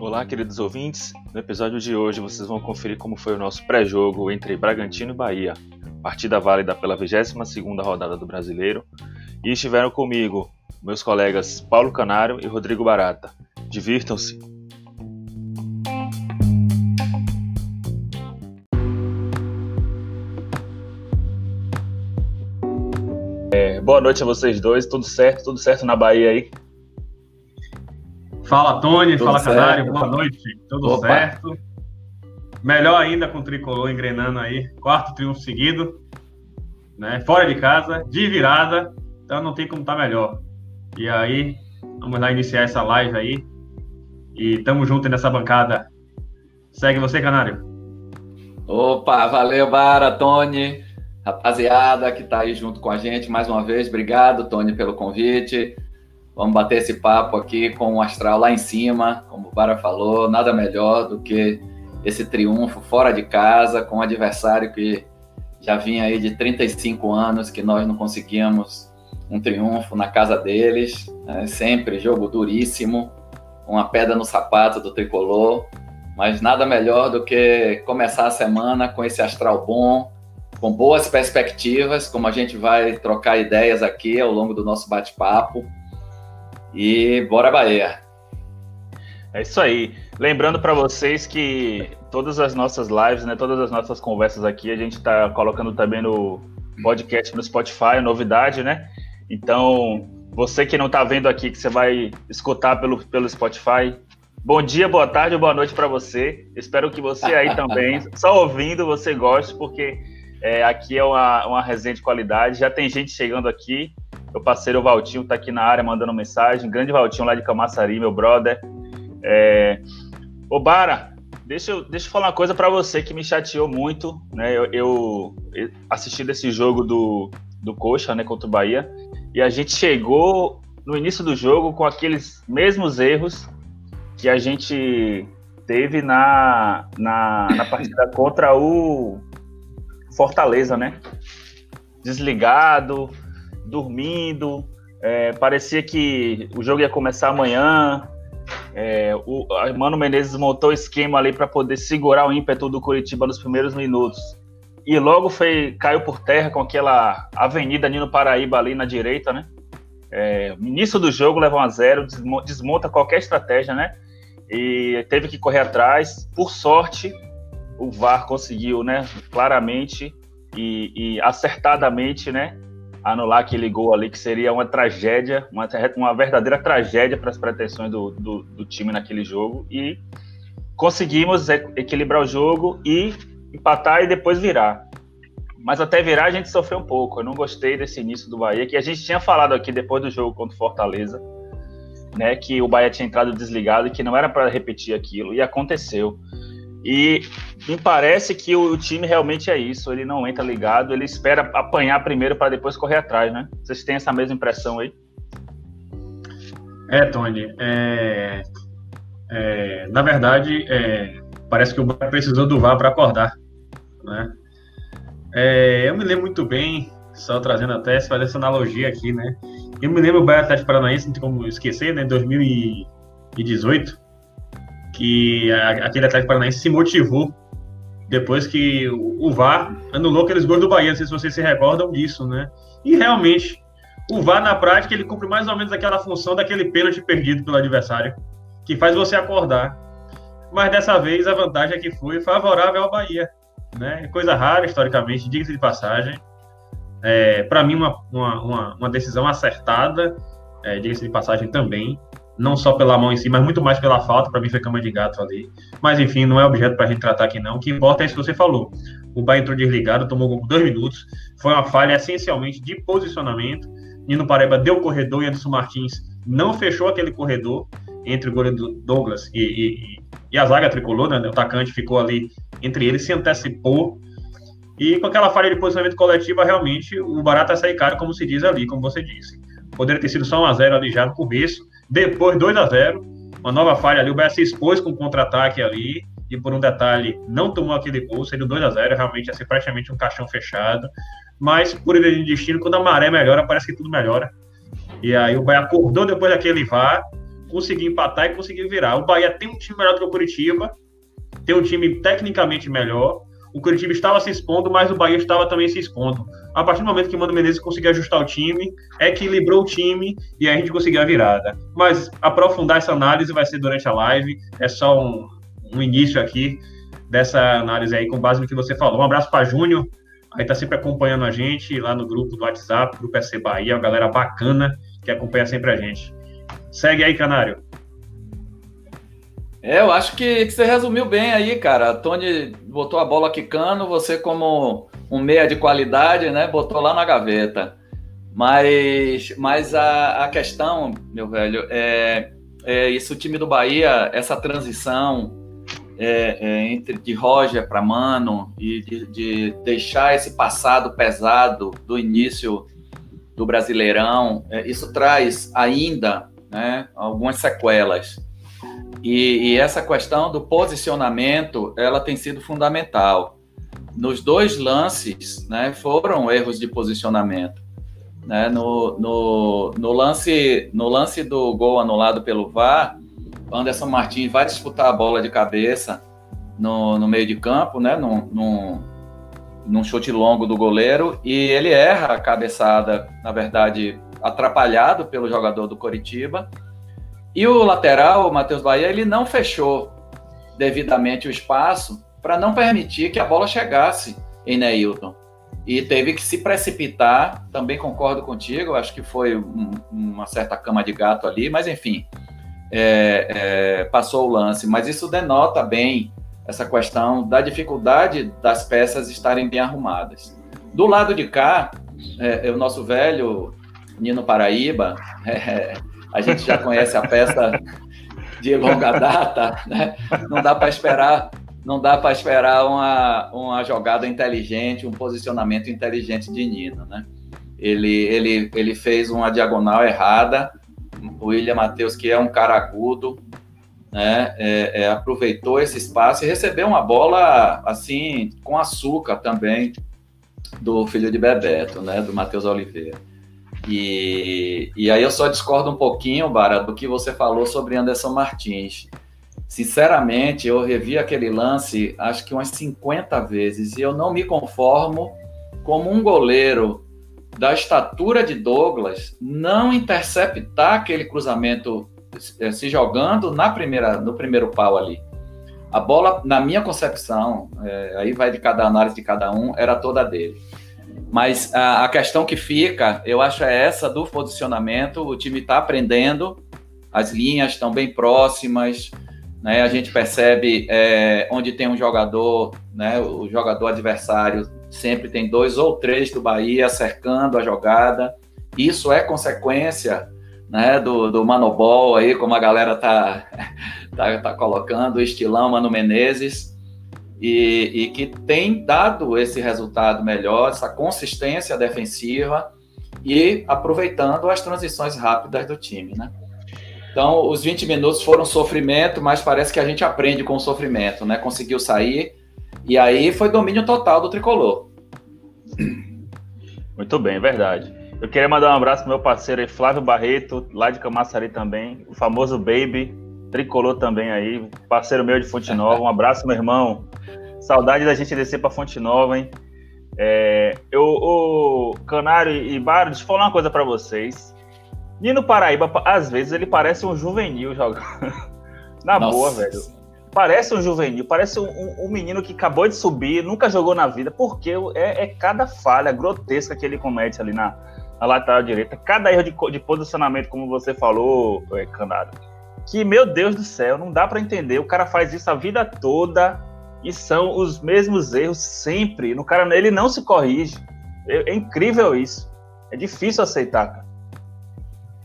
Olá, queridos ouvintes. No episódio de hoje vocês vão conferir como foi o nosso pré-jogo entre Bragantino e Bahia, partida válida pela 22ª rodada do Brasileiro, e estiveram comigo meus colegas Paulo Canário e Rodrigo Barata. Divirtam-se! Boa noite a vocês dois, tudo certo? Tudo certo na Bahia aí? Fala Tony, tudo fala certo. Canário, boa noite, tudo Opa. certo? Melhor ainda com o Tricolor engrenando aí, quarto triunfo seguido, né? Fora de casa, de virada, então não tem como estar tá melhor. E aí, vamos lá iniciar essa live aí. E tamo junto nessa bancada. Segue você, Canário. Opa, valeu, Bara, Tony, rapaziada que tá aí junto com a gente mais uma vez. Obrigado, Tony, pelo convite. Vamos bater esse papo aqui com o astral lá em cima, como o Bara falou, nada melhor do que esse triunfo fora de casa com um adversário que já vinha aí de 35 anos que nós não conseguíamos um triunfo na casa deles, né? sempre jogo duríssimo, uma pedra no sapato do tricolor, mas nada melhor do que começar a semana com esse astral bom, com boas perspectivas, como a gente vai trocar ideias aqui ao longo do nosso bate-papo. E bora Bahia! É isso aí. Lembrando para vocês que todas as nossas lives, né, todas as nossas conversas aqui, a gente está colocando também no podcast no Spotify, novidade, né? Então, você que não está vendo aqui, que você vai escutar pelo, pelo Spotify, bom dia, boa tarde ou boa noite para você. Espero que você aí também, só ouvindo, você goste, porque é, aqui é uma, uma resenha de qualidade. Já tem gente chegando aqui. Meu parceiro Valtinho está aqui na área mandando mensagem. Grande Valtinho lá de Camaçari, meu brother. É... Ô, Bara, deixa eu, deixa eu falar uma coisa para você que me chateou muito. Né? Eu, eu assisti desse jogo do, do Coxa né, contra o Bahia. E a gente chegou no início do jogo com aqueles mesmos erros que a gente teve na, na, na partida contra o Fortaleza, né? Desligado, dormindo, é, parecia que o jogo ia começar amanhã. É, o Mano Menezes montou o esquema ali para poder segurar o ímpeto do Curitiba nos primeiros minutos e logo foi, caiu por terra com aquela avenida Nino Paraíba ali na direita, né? É, início do jogo leva um a zero, desmonta qualquer estratégia, né? E teve que correr atrás. Por sorte, o VAR conseguiu, né? Claramente e, e acertadamente, né? Anular aquele gol ali, que seria uma tragédia, uma, uma verdadeira tragédia para as pretensões do, do, do time naquele jogo. E conseguimos equilibrar o jogo e empatar e depois virar. Mas até virar a gente sofreu um pouco. Eu não gostei desse início do Bahia, que a gente tinha falado aqui depois do jogo contra o Fortaleza, né, que o Bahia tinha entrado desligado e que não era para repetir aquilo, e aconteceu. E me parece que o, time realmente é isso, ele não entra ligado, ele espera apanhar primeiro para depois correr atrás, né? Vocês têm essa mesma impressão aí? É, Tony, é, é, na verdade, é, parece que o Bahia precisou do VAR para acordar né? É, eu me lembro muito bem, só trazendo até, se fazer essa analogia aqui, né? Eu me lembro o Bahia Atlético Paranaense, não tem como esquecer, né? Em 2018, que aquele Atlético Paranaense se motivou depois que o, o VAR anulou aqueles gols do Bahia, não sei se vocês se recordam disso, né? E realmente, o VAR na prática, ele cumpre mais ou menos aquela função daquele pênalti perdido pelo adversário, que faz você acordar. Mas dessa vez a vantagem é que foi favorável ao Bahia né? Coisa rara, historicamente, diga-se de passagem. É, para mim, uma, uma, uma, decisão acertada, é, diga-se de passagem também. Não só pela mão em si, mas muito mais pela falta. Para mim, foi cama de gato ali. Mas, enfim, não é objeto para a gente tratar aqui, não. O que importa é isso que você falou. O Bahia entrou desligado, tomou gol dois minutos. Foi uma falha essencialmente de posicionamento. Nino Pareba deu o corredor e Anderson Martins não fechou aquele corredor entre o goleiro Douglas e, e, e a zaga tricolor, né? O atacante ficou ali entre eles, se antecipou. E com aquela falha de posicionamento coletiva, realmente o barato é sair caro, como se diz ali, como você disse. Poderia ter sido só 1x0 ali já no começo, depois 2x0, uma nova falha ali, o Bahia se expôs com um contra-ataque ali, e por um detalhe, não tomou aquele gol, seria 2x0, realmente ia ser praticamente um caixão fechado. Mas, por ele de destino, quando a maré melhora, parece que tudo melhora. E aí o Bahia acordou depois daquele VAR, conseguiu empatar e conseguiu virar. O Bahia tem um time melhor do que o Curitiba, tem um time tecnicamente melhor. O Curitiba estava se expondo, mas o Bahia estava também se expondo. A partir do momento que o Mano Menezes conseguiu ajustar o time, equilibrou o time e aí a gente conseguiu a virada. Mas aprofundar essa análise vai ser durante a live. É só um, um início aqui dessa análise aí com base no que você falou. Um abraço para Júnior, aí tá sempre acompanhando a gente lá no grupo do WhatsApp, grupo SC Bahia, uma galera bacana que acompanha sempre a gente. Segue aí, Canário. É, eu acho que, que, você resumiu bem aí, cara. Tony botou a bola quicando, você como um meia de qualidade, né, botou lá na gaveta. Mas, mas a, a questão, meu velho, é, é isso, o time do Bahia, essa transição é, é, entre de Roger para Mano e de, de, deixar esse passado pesado do início do Brasileirão, é, isso traz ainda né, algumas sequelas. E, e, essa questão do posicionamento, ela tem sido fundamental. Nos dois lances, né, foram erros de posicionamento. Né? No, no, no, lance, no lance do gol anulado pelo VAR, Anderson Martins vai disputar a bola de cabeça no, no meio de campo, né, num, num, num chute longo do goleiro, e ele erra a cabeçada, na verdade, atrapalhado pelo jogador do Coritiba. E o lateral, o Matheus Bahia, ele não fechou devidamente o espaço para não permitir que a bola chegasse em Neilton. E teve que se precipitar, também concordo contigo, acho que foi um, uma certa cama de gato ali, mas enfim, é, é, passou o lance. Mas isso denota bem essa questão da dificuldade das peças estarem bem arrumadas. Do lado de cá, é, é o nosso velho Nino Paraíba, é, a gente já conhece a peça de longa data, né? não dá para esperar não dá para esperar uma, uma jogada inteligente, um posicionamento inteligente de Nino, né? Ele, ele, ele fez uma diagonal errada, o William Matheus, que é um cara agudo, né, é, é, aproveitou esse espaço e recebeu uma bola assim com açúcar também do filho de Bebeto, né, do Matheus Oliveira. E, e aí eu só discordo um pouquinho, Bara, do que você falou sobre Anderson Martins. Sinceramente, eu revi aquele lance acho que umas 50 vezes e eu não me conformo como um goleiro da estatura de Douglas não interceptar aquele cruzamento eh, se jogando na primeira, no primeiro pau ali. A bola, na minha concepção, é, aí vai de cada análise de cada um, era toda dele. Mas a, a, questão que fica, eu acho, é essa do posicionamento. O time está aprendendo, as linhas estão bem próximas, né? A gente percebe é, onde tem um jogador, né? O jogador adversário sempre tem dois ou três do Bahia cercando a jogada. Isso é consequência né, do, do Manobol aí, como a galera tá, tá, tá colocando, o estilão Mano Menezes e, e que tem dado esse resultado melhor, essa consistência defensiva e aproveitando as transições rápidas do time, né? Então, os 20 minutos foram sofrimento, mas parece que a gente aprende com o sofrimento, né? Conseguiu sair e aí foi domínio total do tricolor. Muito bem, verdade. Eu queria mandar um abraço pro meu parceiro aí, Flávio Barreto, lá de Camaçari também, o famoso Baby, tricolor também aí, parceiro meu de Fonte Nova. Um abraço, meu irmão. Saudade da gente descer para Fonte Nova, hein? É, eu, o Canário e Baro, deixa eu falar uma coisa para vocês. Nino Paraíba, às vezes, ele parece um juvenil jogando. na Nossa. boa, velho. Parece um juvenil, parece um, um, um, menino que acabou de subir, nunca jogou na vida, porque é, é cada falha grotesca que ele comete ali na, na lateral direita. Cada erro de, de posicionamento, como você falou, é, Canário. Que, meu Deus do céu, não dá para entender. O cara faz isso a vida toda e são os mesmos erros sempre. No cara, ele não se corrige. É, é incrível isso. É difícil aceitar, cara.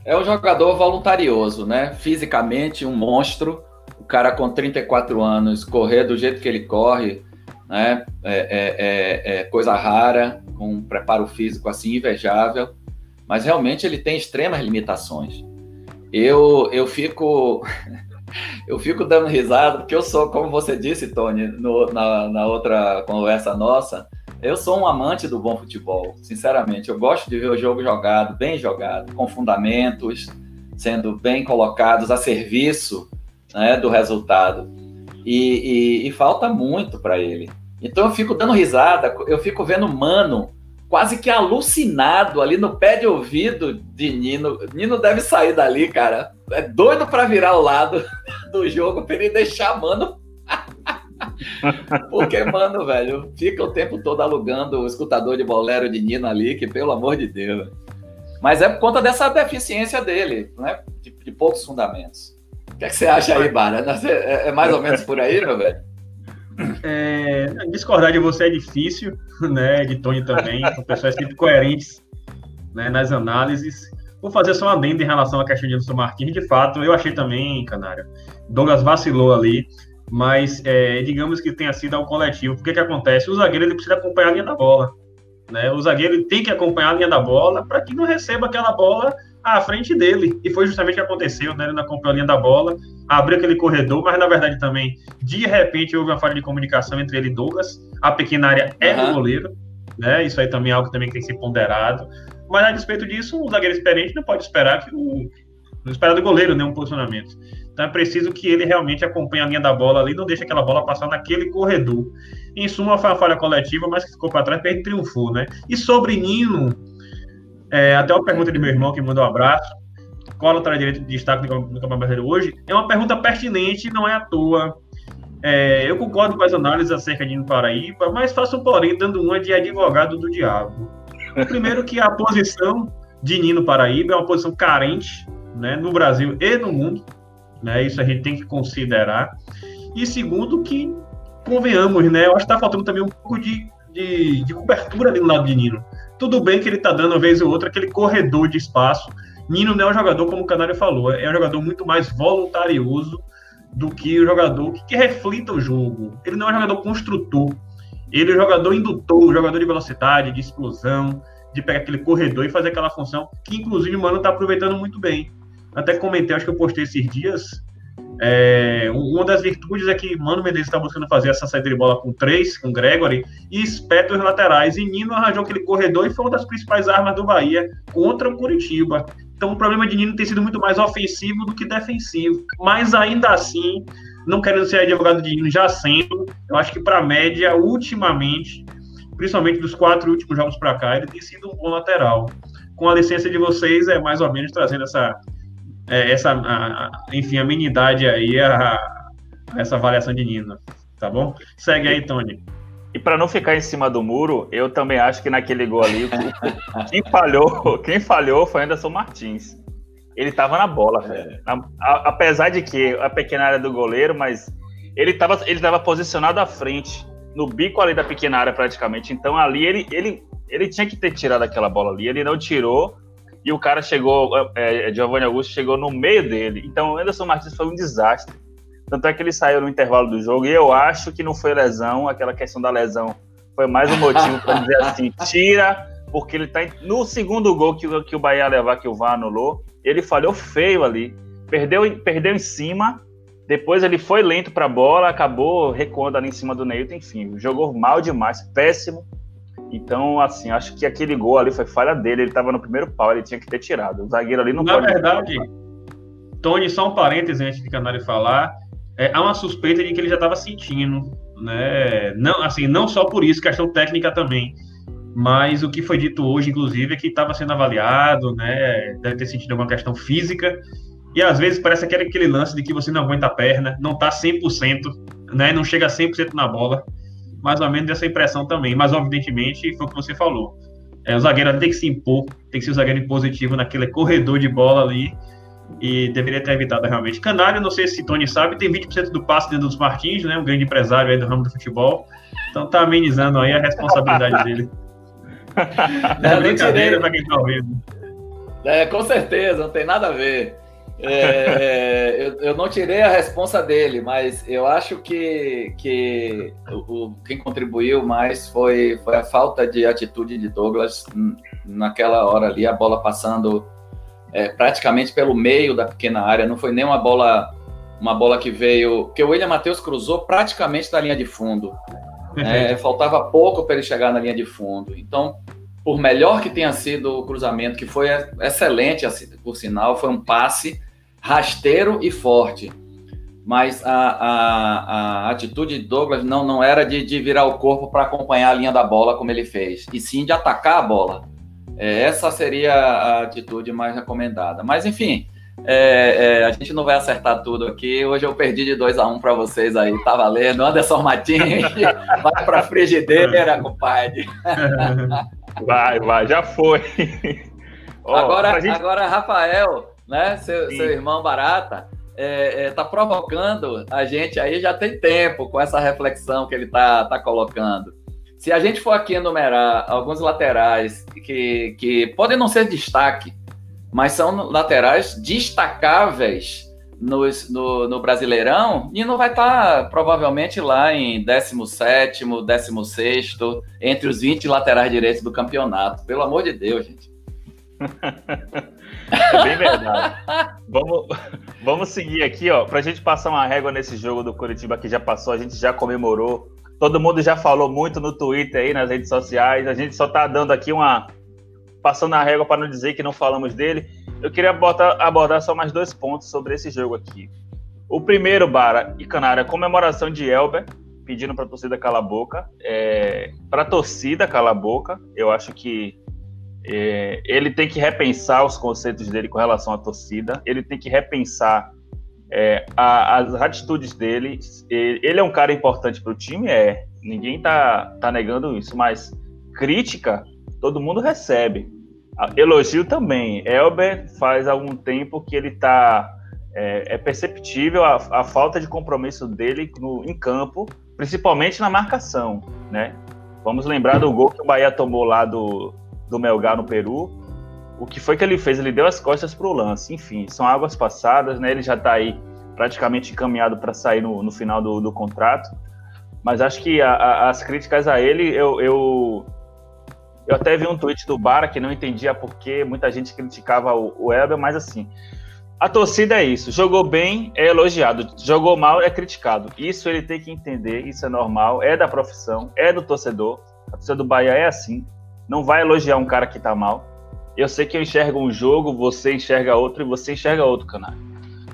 É um jogador voluntarioso, né? Fisicamente, um monstro. O cara com 34 anos, correr do jeito que ele corre, né? É, é, é, é coisa rara, com um preparo físico assim invejável. Mas realmente ele tem extremas limitações. Eu, eu fico eu fico dando risada, porque eu sou, como você disse, Tony, no, na, na outra conversa nossa, eu sou um amante do bom futebol, sinceramente. Eu gosto de ver o jogo jogado, bem jogado, com fundamentos, sendo bem colocados a serviço né, do resultado. E, e, e falta muito para ele. Então eu fico dando risada, eu fico vendo Mano quase que alucinado ali no pé de ouvido de Nino. Nino deve sair dali, cara. É doido para virar o lado do jogo para ele deixar Mano. Porque, mano, velho, fica o tempo todo alugando o escutador de bolero de Nino ali, que pelo amor de Deus. Mas é por conta dessa deficiência dele, né? De, de poucos fundamentos. O que, é que você acha aí, Bara? É, é mais ou menos por aí, meu velho? É, discordar de você é difícil, né? De Tony também. São pessoas sempre coerentes né, nas análises. Vou fazer só uma adenda em relação à questão de Anderson Martins. De fato, eu achei também, Canário. Douglas vacilou ali, mas é, digamos que tenha sido ao coletivo. O que, acontece? O zagueiro ele precisa acompanhar a linha da bola. Né? O zagueiro tem que acompanhar a linha da bola para que não receba aquela bola à frente dele. E foi justamente o que aconteceu, né? Ele não acompanhou a linha da bola, abriu aquele corredor, mas na verdade também, de repente, houve uma falha de comunicação entre ele e Douglas. A pequena área é uhum. do goleiro, né? Isso aí também é algo que também tem que ser ponderado. Mas a despeito disso, o zagueiro experiente não pode esperar que o. Não esperar do goleiro, né? Um posicionamento. Então é preciso que ele realmente acompanhe a linha da bola ali, não deixe aquela bola passar naquele corredor. Em suma, foi uma falha coletiva, mas que ficou para trás, porque ele triunfou, né? E sobre Nino, é, até uma pergunta de meu irmão que mandou um abraço. Qual a lateral direito de destaque no Campeonato Brasileiro hoje? É uma pergunta pertinente, não é à toa. É, eu concordo com as análises acerca de Paraíba, mas faço, porém, dando uma de advogado do diabo. Primeiro que a posição de Nino Paraíba é uma posição carente né, no Brasil e no mundo. Né, isso a gente tem que considerar. E segundo que, convenhamos, né, eu acho que está faltando também um pouco de, de, de cobertura ali no lado de Nino. Tudo bem que ele tá dando, uma vez ou outra, aquele corredor de espaço. Nino não é um jogador, como o Canário falou, é um jogador muito mais voluntarioso do que o jogador que, que reflita o jogo. Ele não é um jogador construtor. Ele é um jogador indutor, um jogador de velocidade, de explosão, de pegar aquele corredor e fazer aquela função que, inclusive, o Mano tá aproveitando muito bem. Até comentei, acho que eu postei esses dias, é, uma das virtudes é que Mano Menezes está buscando fazer essa saída de bola com três, com Gregory, e espeta os laterais. E Nino arranjou aquele corredor e foi uma das principais armas do Bahia contra o Curitiba. Então o problema de Nino tem sido muito mais ofensivo do que defensivo. Mas ainda assim, não querendo ser advogado de Nino, já sendo, eu acho que para a média, ultimamente, principalmente dos quatro últimos jogos para cá, ele tem sido um bom lateral. Com a licença de vocês, é mais ou menos trazendo essa é, essa, a, enfim, amenidade aí a, a, essa avaliação de Nino, tá bom? Segue aí, Tony. E para não ficar em cima do muro, eu também acho que naquele gol ali, quem falhou, quem falhou foi Anderson Martins. Ele estava na bola, é. apesar de que a pequena área do goleiro, mas ele estava ele tava posicionado à frente, no bico ali da pequena área praticamente. Então ali ele, ele, ele tinha que ter tirado aquela bola ali, ele não tirou e o cara chegou, é, é, Giovanni Augusto chegou no meio dele. Então o Anderson Martins foi um desastre. Tanto é que ele saiu no intervalo do jogo e eu acho que não foi lesão, aquela questão da lesão foi mais um motivo para dizer assim, tira, porque ele tá no segundo gol que, que o Bahia levar, que o VAR anulou, ele falhou feio ali, perdeu, perdeu em cima, depois ele foi lento para a bola, acabou recuando ali em cima do Neilton, enfim, jogou mal demais, péssimo. Então, assim, acho que aquele gol ali foi falha dele. Ele estava no primeiro pau, ele tinha que ter tirado. O zagueiro ali não Na pode. Na verdade, Tony, só um parênteses antes de Canário falar. É, há uma suspeita de que ele já estava sentindo, né? Não, assim, não só por isso, questão técnica também. Mas o que foi dito hoje, inclusive, é que estava sendo avaliado, né? Deve ter sentido alguma questão física. E às vezes parece aquele, aquele lance de que você não aguenta a perna, não está 100%, né? Não chega 100% na bola mais ou menos dessa impressão também. Mas, evidentemente, foi o que você falou. É, o zagueiro tem que se impor, tem que ser o zagueiro impositivo naquele corredor de bola ali. E deveria ter evitado realmente. Canário, não sei se Tony sabe, tem 20% do passe dentro dos Martins, né? Um grande empresário aí do ramo do futebol. Então tá amenizando aí a responsabilidade dele. É brincadeira para quem tá ouvindo. É, com certeza, não tem nada a ver. É, é, eu, eu, não tirei a responsa dele, mas eu acho que, que o, quem contribuiu mais foi, foi a falta de atitude de Douglas naquela hora ali, a bola passando é, praticamente pelo meio da pequena área, não foi nem uma bola uma bola que veio, que o William Matheus cruzou praticamente da linha de fundo. É, faltava pouco para ele chegar na linha de fundo. Então, por melhor que tenha sido o cruzamento, que foi excelente, assim, por sinal, foi um passe rasteiro e forte. Mas a, a, a atitude de Douglas não, não era de, de virar o corpo para acompanhar a linha da bola como ele fez, e sim de atacar a bola. É, essa seria a atitude mais recomendada. Mas, enfim, é, é, a gente não vai acertar tudo aqui. Hoje eu perdi de 2 a 1 um para vocês aí, tá valendo. Anderson Martins, vai para frigideira, compadre. Vai, vai, já foi. Oh, agora, gente... agora, Rafael, né, seu, seu irmão Barata, é, é, tá provocando a gente aí já tem tempo com essa reflexão que ele tá, tá colocando. Se a gente for aqui enumerar alguns laterais que, que podem não ser destaque, mas são laterais destacáveis nos, no, no Brasileirão, e não vai estar tá, provavelmente lá em 17, 16, entre os 20 laterais direitos do campeonato. Pelo amor de Deus, gente. é bem verdade. vamos, vamos seguir aqui, ó, para a gente passar uma régua nesse jogo do Curitiba que já passou, a gente já comemorou. Todo mundo já falou muito no Twitter aí, nas redes sociais. A gente só tá dando aqui uma, passando a régua para não dizer que não falamos dele. Eu queria botar, abordar só mais dois pontos sobre esse jogo aqui. O primeiro, Bara e Canária, comemoração de Elber, pedindo para a torcida calar a boca. É, para a torcida calar a boca, eu acho que é, ele tem que repensar os conceitos dele com relação à torcida, ele tem que repensar é, a, as atitudes dele. Ele é um cara importante para o time, é. Ninguém tá, tá negando isso, mas crítica todo mundo recebe. Elogio também. Elber faz algum tempo que ele está. É, é, perceptível a, a, falta de compromisso dele no, em campo, principalmente na marcação. Né? Vamos lembrar do gol que o Bahia tomou lá do, do Melgar no Peru. O que foi que ele fez? Ele deu as costas para o lance. Enfim, são águas passadas, né? Ele já está aí praticamente encaminhado para sair no, no final do, do, contrato. Mas acho que a, a, as críticas a ele, eu, eu eu até vi um tweet do Bara que não entendia por que muita gente criticava o, o Elber, mas assim, a torcida é isso. Jogou bem, é elogiado. Jogou mal, é criticado. Isso ele tem que entender, isso é normal, é da profissão, é do torcedor. A torcida do Bahia é assim. Não vai elogiar um cara que tá mal. Eu sei que eu enxergo um jogo, você enxerga outro e você enxerga outro, canal.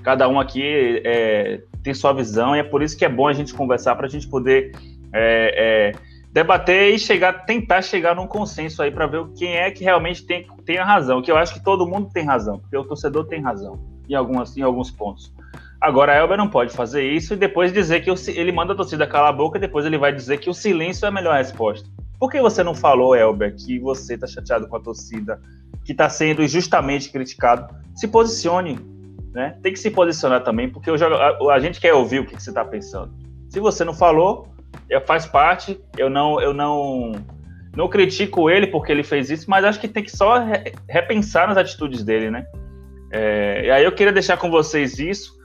Cada um aqui é, tem sua visão e é por isso que é bom a gente conversar para a gente poder é, é, debater e chegar, tentar chegar num consenso aí para ver quem é que realmente tem, tem a razão. Que eu acho que todo mundo tem razão, porque o torcedor tem razão em, algumas, em alguns pontos. Agora, a Elber não pode fazer isso e depois dizer que ele manda a torcida calar a boca e depois ele vai dizer que o silêncio é a melhor resposta. Por que você não falou, Elber, que você está chateado com a torcida, que está sendo injustamente criticado? Se posicione, né? Tem que se posicionar também, porque a, a gente quer ouvir o que, que você está pensando. Se você não falou, faz parte. Eu não, eu não, não critico ele porque ele fez isso, mas acho que tem que só repensar nas atitudes dele, né? É, e aí eu queria deixar com vocês isso.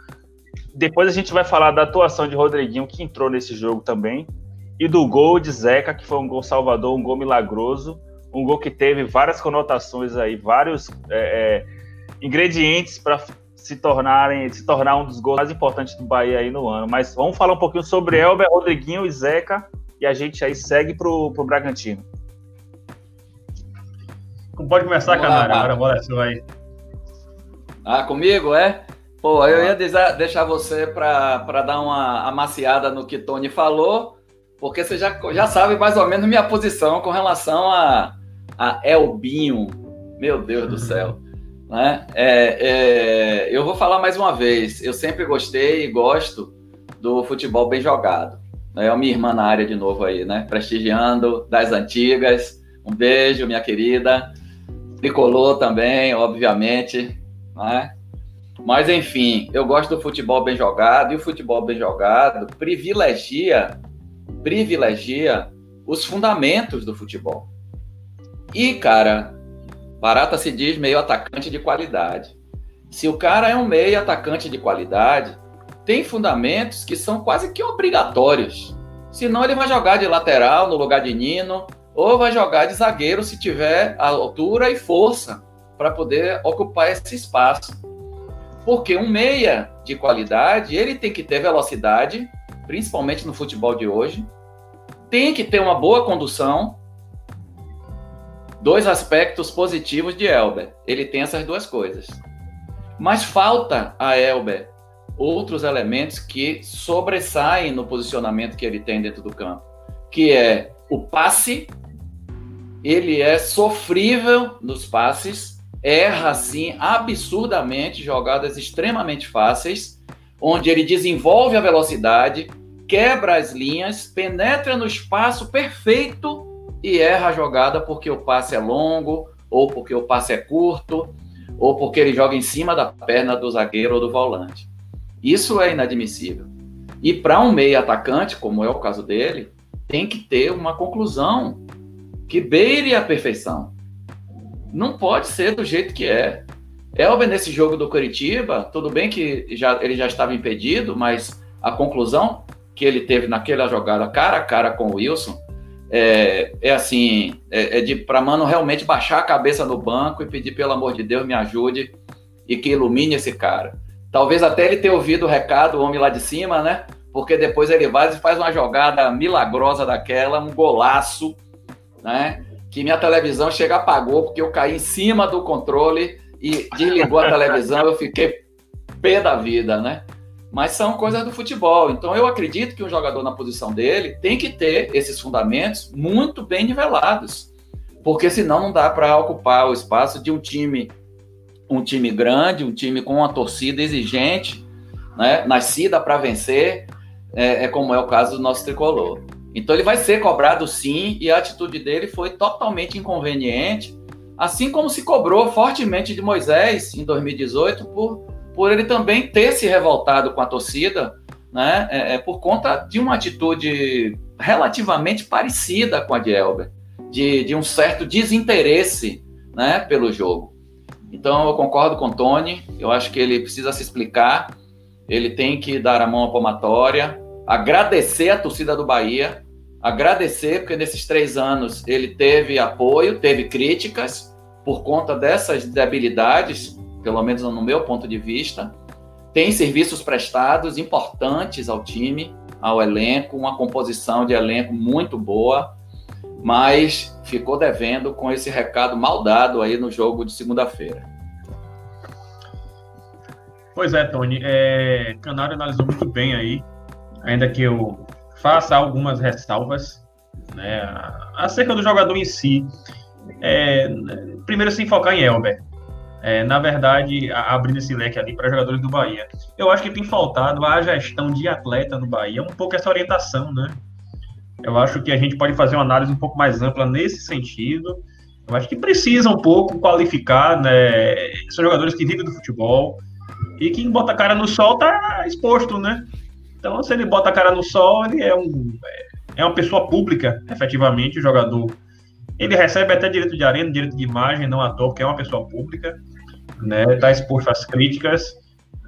Depois a gente vai falar da atuação de Rodriguinho, que entrou nesse jogo também, e do gol de Zeca, que foi um gol salvador, um gol milagroso, um gol que teve várias conotações aí, vários é, é, ingredientes para se tornarem se tornar um dos gols mais importantes do Bahia aí no ano. Mas vamos falar um pouquinho sobre Elber, Rodriguinho e Zeca e a gente aí segue pro, pro Bragantino. Pode começar, Canário. Agora a bola é sua aí. Ah, comigo, é? Pô, eu ia deixar você para dar uma amaciada no que Tony falou, porque você já, já sabe mais ou menos minha posição com relação a, a Elbinho. Meu Deus do céu. Né? É, é, eu vou falar mais uma vez. Eu sempre gostei e gosto do futebol bem jogado. É a minha irmã na área de novo aí, né? Prestigiando das antigas. Um beijo, minha querida. Tricolor também, obviamente. Né? Mas enfim, eu gosto do futebol bem jogado e o futebol bem jogado privilegia, privilegia os fundamentos do futebol. E, cara, Barata se diz meio atacante de qualidade. Se o cara é um meio atacante de qualidade, tem fundamentos que são quase que obrigatórios. Senão ele vai jogar de lateral no lugar de Nino, ou vai jogar de zagueiro se tiver altura e força para poder ocupar esse espaço. Porque um meia de qualidade, ele tem que ter velocidade, principalmente no futebol de hoje, tem que ter uma boa condução. Dois aspectos positivos de Elber. Ele tem essas duas coisas. Mas falta a Elber outros elementos que sobressaem no posicionamento que ele tem dentro do campo, que é o passe. Ele é sofrível nos passes, erra assim absurdamente jogadas extremamente fáceis, onde ele desenvolve a velocidade, quebra as linhas, penetra no espaço perfeito e erra a jogada porque o passe é longo, ou porque o passe é curto, ou porque ele joga em cima da perna do zagueiro ou do volante. Isso é inadmissível. E para um meio atacante, como é o caso dele, tem que ter uma conclusão que beire a perfeição. Não pode ser do jeito que é. Elber, nesse jogo do Curitiba, tudo bem que já, ele já estava impedido, mas a conclusão que ele teve naquela jogada cara a cara com o Wilson é, é assim, é, é de para mano realmente baixar a cabeça no banco e pedir pelo amor de Deus me ajude e que ilumine esse cara. Talvez até ele tenha ouvido o recado, o homem lá de cima, né? Porque depois ele vai e faz uma jogada milagrosa daquela, um golaço, né? Que minha televisão chega apagou porque eu caí em cima do controle e desligou a televisão, eu fiquei pé da vida, né? Mas são coisas do futebol. Então eu acredito que um jogador na posição dele tem que ter esses fundamentos muito bem nivelados. Porque senão não dá para ocupar o espaço de um time um time grande, um time com uma torcida exigente, né, nascida para vencer, é, é, como é o caso do nosso tricolor. Então ele vai ser cobrado sim, e a atitude dele foi totalmente inconveniente, assim como se cobrou fortemente de Moisés em 2018 por, por ele também ter se revoltado com a torcida, né, é, é por conta de uma atitude relativamente parecida com a de Elber, de, de um certo desinteresse né, pelo jogo. Então eu concordo com o Tony, eu acho que ele precisa se explicar, ele tem que dar a mão à palmatória, agradecer a torcida do Bahia, agradecer porque nesses três anos ele teve apoio, teve críticas por conta dessas debilidades, pelo menos no meu ponto de vista. Tem serviços prestados importantes ao time, ao elenco, uma composição de elenco muito boa mas ficou devendo com esse recado mal dado aí no jogo de segunda-feira. Pois é, Tony. É, Canário analisou muito bem aí, ainda que eu faça algumas ressalvas né, acerca do jogador em si. É, primeiro, se focar em Elber. É, na verdade, abrindo esse leque ali para jogadores do Bahia. Eu acho que tem faltado a gestão de atleta no Bahia, um pouco essa orientação, né? Eu acho que a gente pode fazer uma análise um pouco mais ampla nesse sentido. Eu acho que precisa um pouco qualificar, né? São jogadores que vivem do futebol e quem bota a cara no sol tá exposto, né? Então, se ele bota a cara no sol, ele é um é uma pessoa pública, efetivamente, o jogador. Ele recebe até direito de arena, direito de imagem, não à toa, porque é uma pessoa pública, né? Tá exposto às críticas.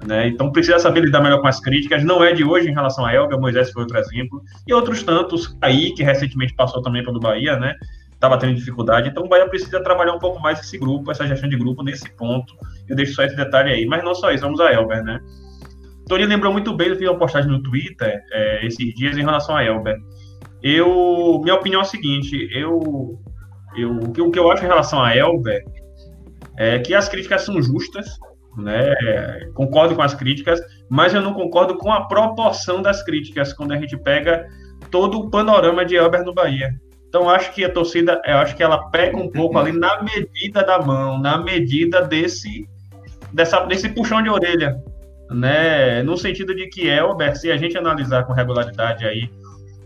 Né? Então precisa saber lidar melhor com as críticas. Não é de hoje em relação a Elga, Moisés foi outro exemplo. E outros tantos, aí que recentemente passou também pelo Bahia, né? Estava tendo dificuldade. Então o Bahia precisa trabalhar um pouco mais esse grupo, essa gestão de grupo nesse ponto. Eu deixo só esse detalhe aí. Mas não só isso, vamos a Elber, né? Tony lembrou muito bem, eu fiz uma postagem no Twitter é, esses dias em relação a Elber. Eu, minha opinião é a seguinte, eu, eu, o, que, eu acho em relação a Elber é que as críticas são justas, né? Concordo com as críticas, mas eu não concordo com a proporção das críticas quando a gente pega todo o panorama de Elber no Bahia. Então acho que a torcida, eu acho que ela pega um pouco ali na medida da mão, na medida desse dessa, desse puxão de orelha, né? No sentido de que Elber, se a gente analisar com regularidade aí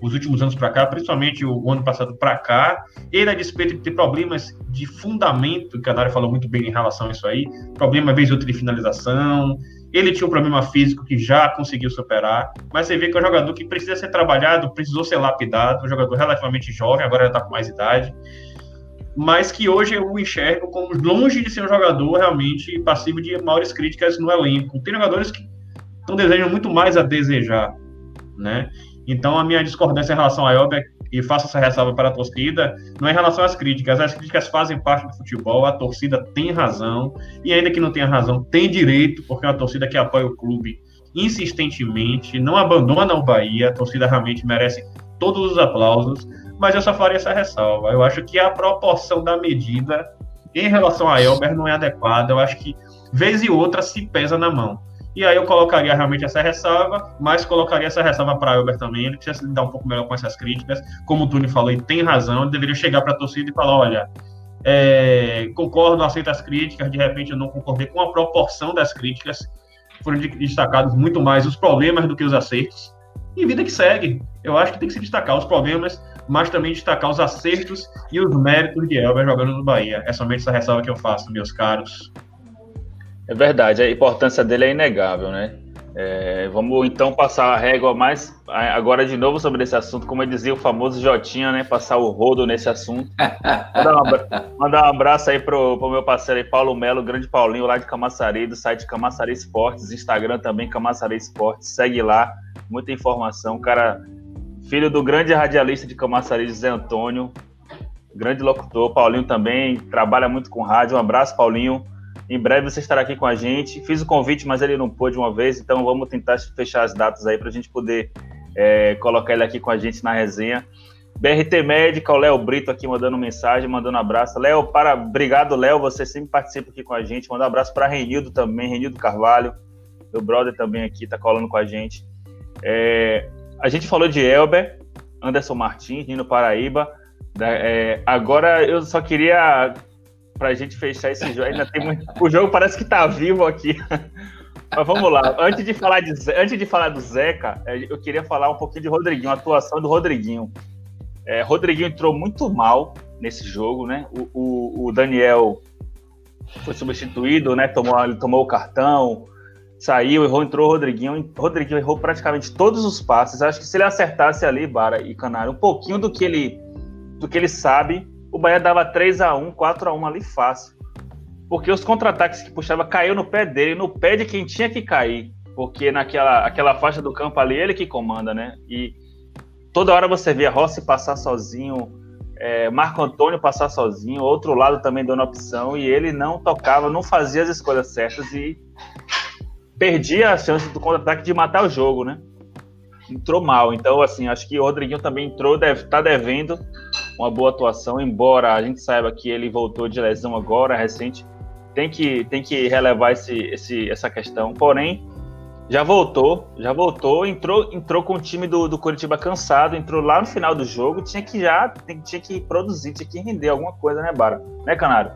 os últimos anos para cá, principalmente o ano passado para cá, ele, a despeito de ter problemas de fundamento, que a Nara falou muito bem em relação a isso aí, problema, vez outra, de finalização, ele tinha um problema físico que já conseguiu superar, mas você vê que é um jogador que precisa ser trabalhado, precisou ser lapidado, um jogador relativamente jovem, agora já está com mais idade, mas que hoje eu o enxergo como longe de ser um jogador realmente passivo de maiores críticas no elenco. Tem jogadores que estão desejando muito mais a desejar, né? Então, a minha discordância em relação a Elber, e faço essa ressalva para a torcida, não é em relação às críticas. As críticas fazem parte do futebol, a torcida tem razão, e ainda que não tenha razão, tem direito, porque é uma torcida que apoia o clube insistentemente, não abandona o Bahia, a torcida realmente merece todos os aplausos, mas eu só faria essa ressalva. Eu acho que a proporção da medida em relação a Elber não é adequada. Eu acho que vez e outra se pesa na mão. E aí eu colocaria realmente essa ressalva, mas colocaria essa ressalva para Elber também. Ele precisa se lidar um pouco melhor com essas críticas. Como o Tony falou, ele tem razão. Ele deveria chegar para a torcida e falar: olha, é, concordo, aceito as críticas. De repente eu não concordei com a proporção das críticas. Foram destacados muito mais os problemas do que os acertos. E vida que segue. Eu acho que tem que se destacar os problemas, mas também destacar os acertos e os méritos de Elber jogando no Bahia. É somente essa ressalva que eu faço, meus caros. É verdade, a importância dele é inegável, né? É, vamos então passar a régua mais agora de novo sobre esse assunto, como eu dizia o famoso Jotinha, né? Passar o rodo nesse assunto. Mandar um, mandar um abraço aí pro, pro meu parceiro aí, Paulo Melo, grande Paulinho, lá de Camaçari, do site Camaçari Esportes, Instagram também, Camaçari Esportes, segue lá, muita informação. Cara, filho do grande radialista de Camaçari, José Antônio, grande locutor, Paulinho também, trabalha muito com rádio. Um abraço, Paulinho. Em breve você estará aqui com a gente. Fiz o convite, mas ele não pôde uma vez, então vamos tentar fechar as datas aí para a gente poder é, colocar ele aqui com a gente na resenha. BRT Médica, o Léo Brito aqui mandando mensagem, mandando abraço. Léo, para, obrigado, Léo, você sempre participa aqui com a gente. Manda um abraço para Renildo também, Renildo Carvalho, meu brother também aqui, tá colando com a gente. É, a gente falou de Elber, Anderson Martins, Nino Paraíba. É, agora eu só queria pra gente fechar esse jogo. Ainda tem muito. O jogo parece que tá vivo aqui. Mas vamos lá. Antes de falar, de, antes de falar do Zeca, é, eu queria falar um pouquinho de Rodriguinho, a atuação do Rodriguinho. É, Rodriguinho entrou muito mal nesse jogo, né? O, o, o, Daniel foi substituído, né? Tomou, ele tomou o cartão, saiu, errou, entrou o Rodriguinho. Rodriguinho errou praticamente todos os passes. Acho que se ele acertasse ali, Bara e Canário, um pouquinho do que ele, do que ele sabe, o Bahia dava 3 a 1 4 a 1 ali fácil. Porque os contra-ataques que puxava caiu no pé dele, no pé de quem tinha que cair. Porque naquela aquela faixa do campo ali, ele que comanda, né? E toda hora você via Rossi passar sozinho, é, Marco Antônio passar sozinho, outro lado também dando opção, e ele não tocava, não fazia as escolhas certas e perdia a chance do contra-ataque de matar o jogo, né? Entrou mal. Então, assim, acho que o Rodriguinho também entrou, deve tá devendo uma boa atuação, embora a gente saiba que ele voltou de lesão agora, recente, tem que, tem que relevar esse, esse, essa questão. Porém, já voltou, já voltou, entrou, entrou com o time do, do Curitiba cansado, entrou lá no final do jogo, tinha que já, tinha que produzir, tinha que render alguma coisa, né, Bara? Né, Canário?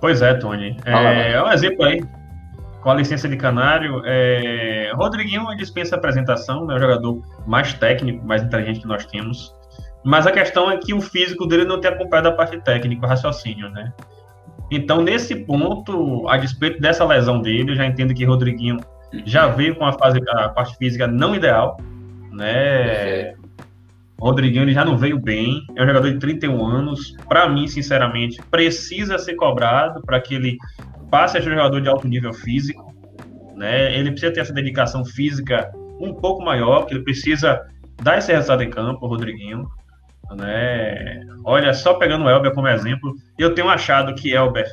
Pois é, Tony. É, é um exemplo aí. Com a licença de Canário, é... Rodriguinho dispensa apresentação, né, o jogador mais técnico, mais inteligente que nós temos. Mas a questão é que o físico dele não tem acompanhado a parte técnica, o raciocínio, né? Então, nesse ponto, a despeito dessa lesão dele, eu já entendo que Rodriguinho já veio com a fase, a parte física não ideal, né? Rodriguinho já não veio bem, é um jogador de 31 anos. Para mim, sinceramente, precisa ser cobrado para que ele passe a ser um jogador de alto nível físico, né? Ele precisa ter essa dedicação física um pouco maior, ele precisa dar esse resultado em campo, o Rodriguinho. Né? Olha, só pegando o Elber como exemplo, eu tenho achado que Elber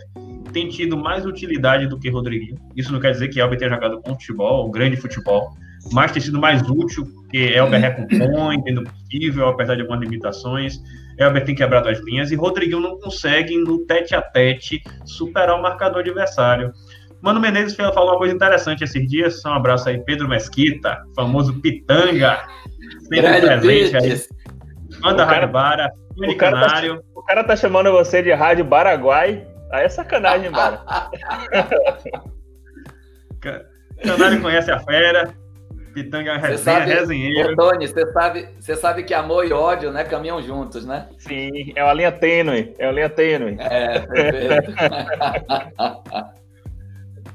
tem tido mais utilidade do que Rodriguinho. Isso não quer dizer que Elber tenha jogado bom futebol, grande futebol, mas tem sido mais útil, que Elber recompõe, tendo possível, apesar de algumas limitações. Elber tem quebrado as linhas e Rodriguinho não consegue, no tete a tete, superar o marcador adversário. Mano Menezes falou uma coisa interessante esses dias. Um abraço aí, Pedro Mesquita, famoso Pitanga, sempre presente aí. Manda o Rádio Bara, o cara, tá, o cara tá chamando você de Rádio Baraguai. Aí é sacanagem, Bara. Canário conhece a fera. Pitanga é resenha, sabe, resenheiro. Ô, Tony, você sabe, você sabe que amor e ódio, né, caminham juntos, né? Sim, é uma linha tênue. É uma linha tênue. É, perfeito.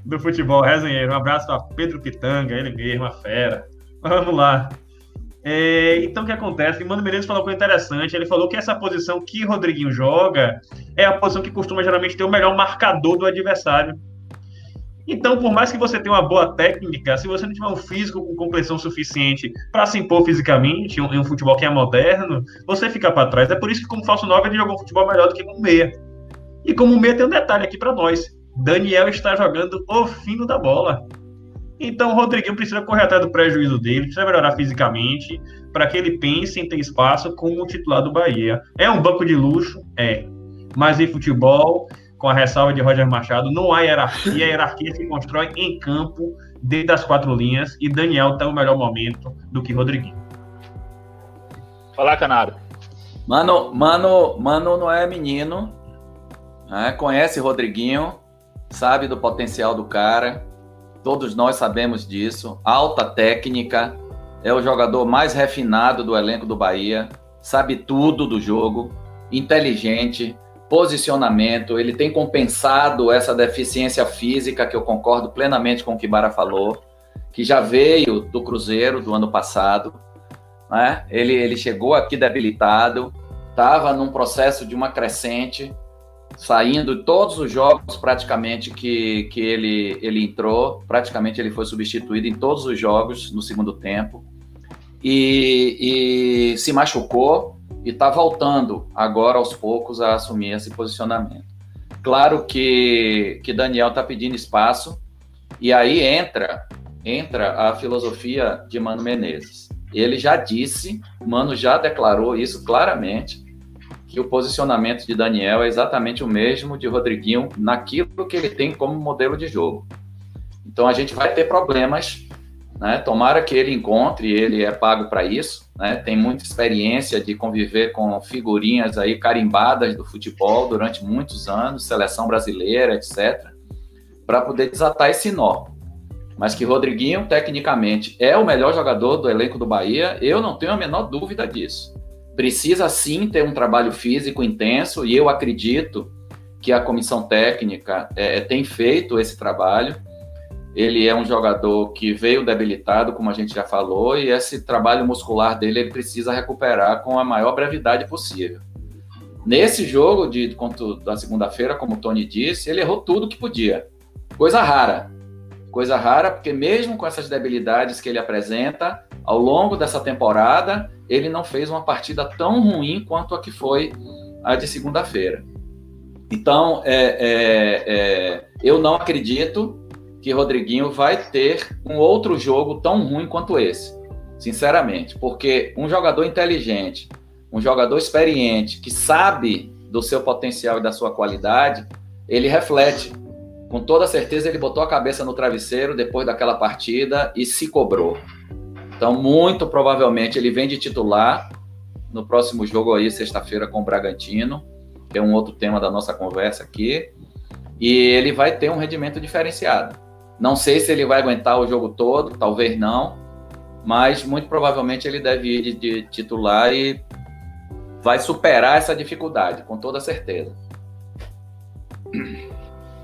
Do futebol, resenheiro. Um abraço a Pedro Pitanga, ele mesmo, a fera. Vamos lá. É, então, o que acontece? Mano Menezes falou uma coisa interessante. Ele falou que essa posição que Rodriguinho joga é a posição que costuma geralmente ter o melhor marcador do adversário. Então, por mais que você tenha uma boa técnica, se você não tiver um físico com complexão suficiente para se impor fisicamente em um, futebol que é moderno, você fica para trás. É por isso que, como falso 9, ele jogou um futebol melhor do que como meia. E como meia tem um detalhe aqui para nós: Daniel está jogando o fino da bola. Então o Rodriguinho precisa correr atrás do prejuízo dele, precisa melhorar fisicamente, para que ele pense em ter espaço como titular do Bahia. É um banco de luxo? É. Mas em futebol, com a ressalva de Roger Machado, não há hierarquia, a hierarquia se constrói em campo, dentro das quatro linhas, e Daniel está no melhor momento do que Rodriguinho. Fala, Canário. Mano, mano, mano não é menino, né? conhece Rodriguinho, sabe do potencial do cara, todos nós sabemos disso, alta técnica, é o jogador mais refinado do elenco do Bahia, sabe tudo do jogo, inteligente, posicionamento, ele tem compensado essa deficiência física, que eu concordo plenamente com o que Bara falou, que já veio do Cruzeiro do ano passado. Né? Ele, ele chegou aqui debilitado, estava num processo de uma crescente, saindo todos os jogos praticamente que, que ele, ele entrou, praticamente ele foi substituído em todos os jogos no segundo tempo e, e se machucou e está voltando agora aos poucos a assumir esse posicionamento. Claro que, que Daniel está pedindo espaço e aí entra entra a filosofia de Mano Menezes. Ele já disse, Mano já declarou isso claramente, que o posicionamento de Daniel é exatamente o mesmo de Rodriguinho naquilo que ele tem como modelo de jogo. Então a gente vai ter problemas né? Tomara que ele encontre, ele é pago para isso, né? tem muita experiência de conviver com figurinhas aí carimbadas do futebol durante muitos anos, seleção brasileira, etc., para poder desatar esse nó. Mas que Rodriguinho, tecnicamente, é o melhor jogador do elenco do Bahia, eu não tenho a menor dúvida disso. Precisa sim ter um trabalho físico intenso, e eu acredito que a comissão técnica é, tem feito esse trabalho ele é um jogador que veio debilitado, como a gente já falou, e esse trabalho muscular dele ele precisa recuperar com a maior brevidade possível. Nesse jogo de da segunda-feira, como o Tony disse, ele errou tudo que podia. Coisa rara. Coisa rara, porque mesmo com essas debilidades que ele apresenta, ao longo dessa temporada, ele não fez uma partida tão ruim quanto a que foi a de segunda-feira. Então, é, é, é, eu não acredito que Rodriguinho vai ter um outro jogo tão ruim quanto esse, sinceramente, porque um jogador inteligente, um jogador experiente, que sabe do seu potencial e da sua qualidade, ele reflete. Com toda certeza, ele botou a cabeça no travesseiro depois daquela partida e se cobrou. Então, muito provavelmente, ele vem de titular no próximo jogo aí, sexta-feira, com o Bragantino, que é um outro tema da nossa conversa aqui. E ele vai ter um rendimento diferenciado. Não sei se ele vai aguentar o jogo todo, talvez não, mas muito provavelmente ele deve ir de, de titular e vai superar essa dificuldade, com toda certeza.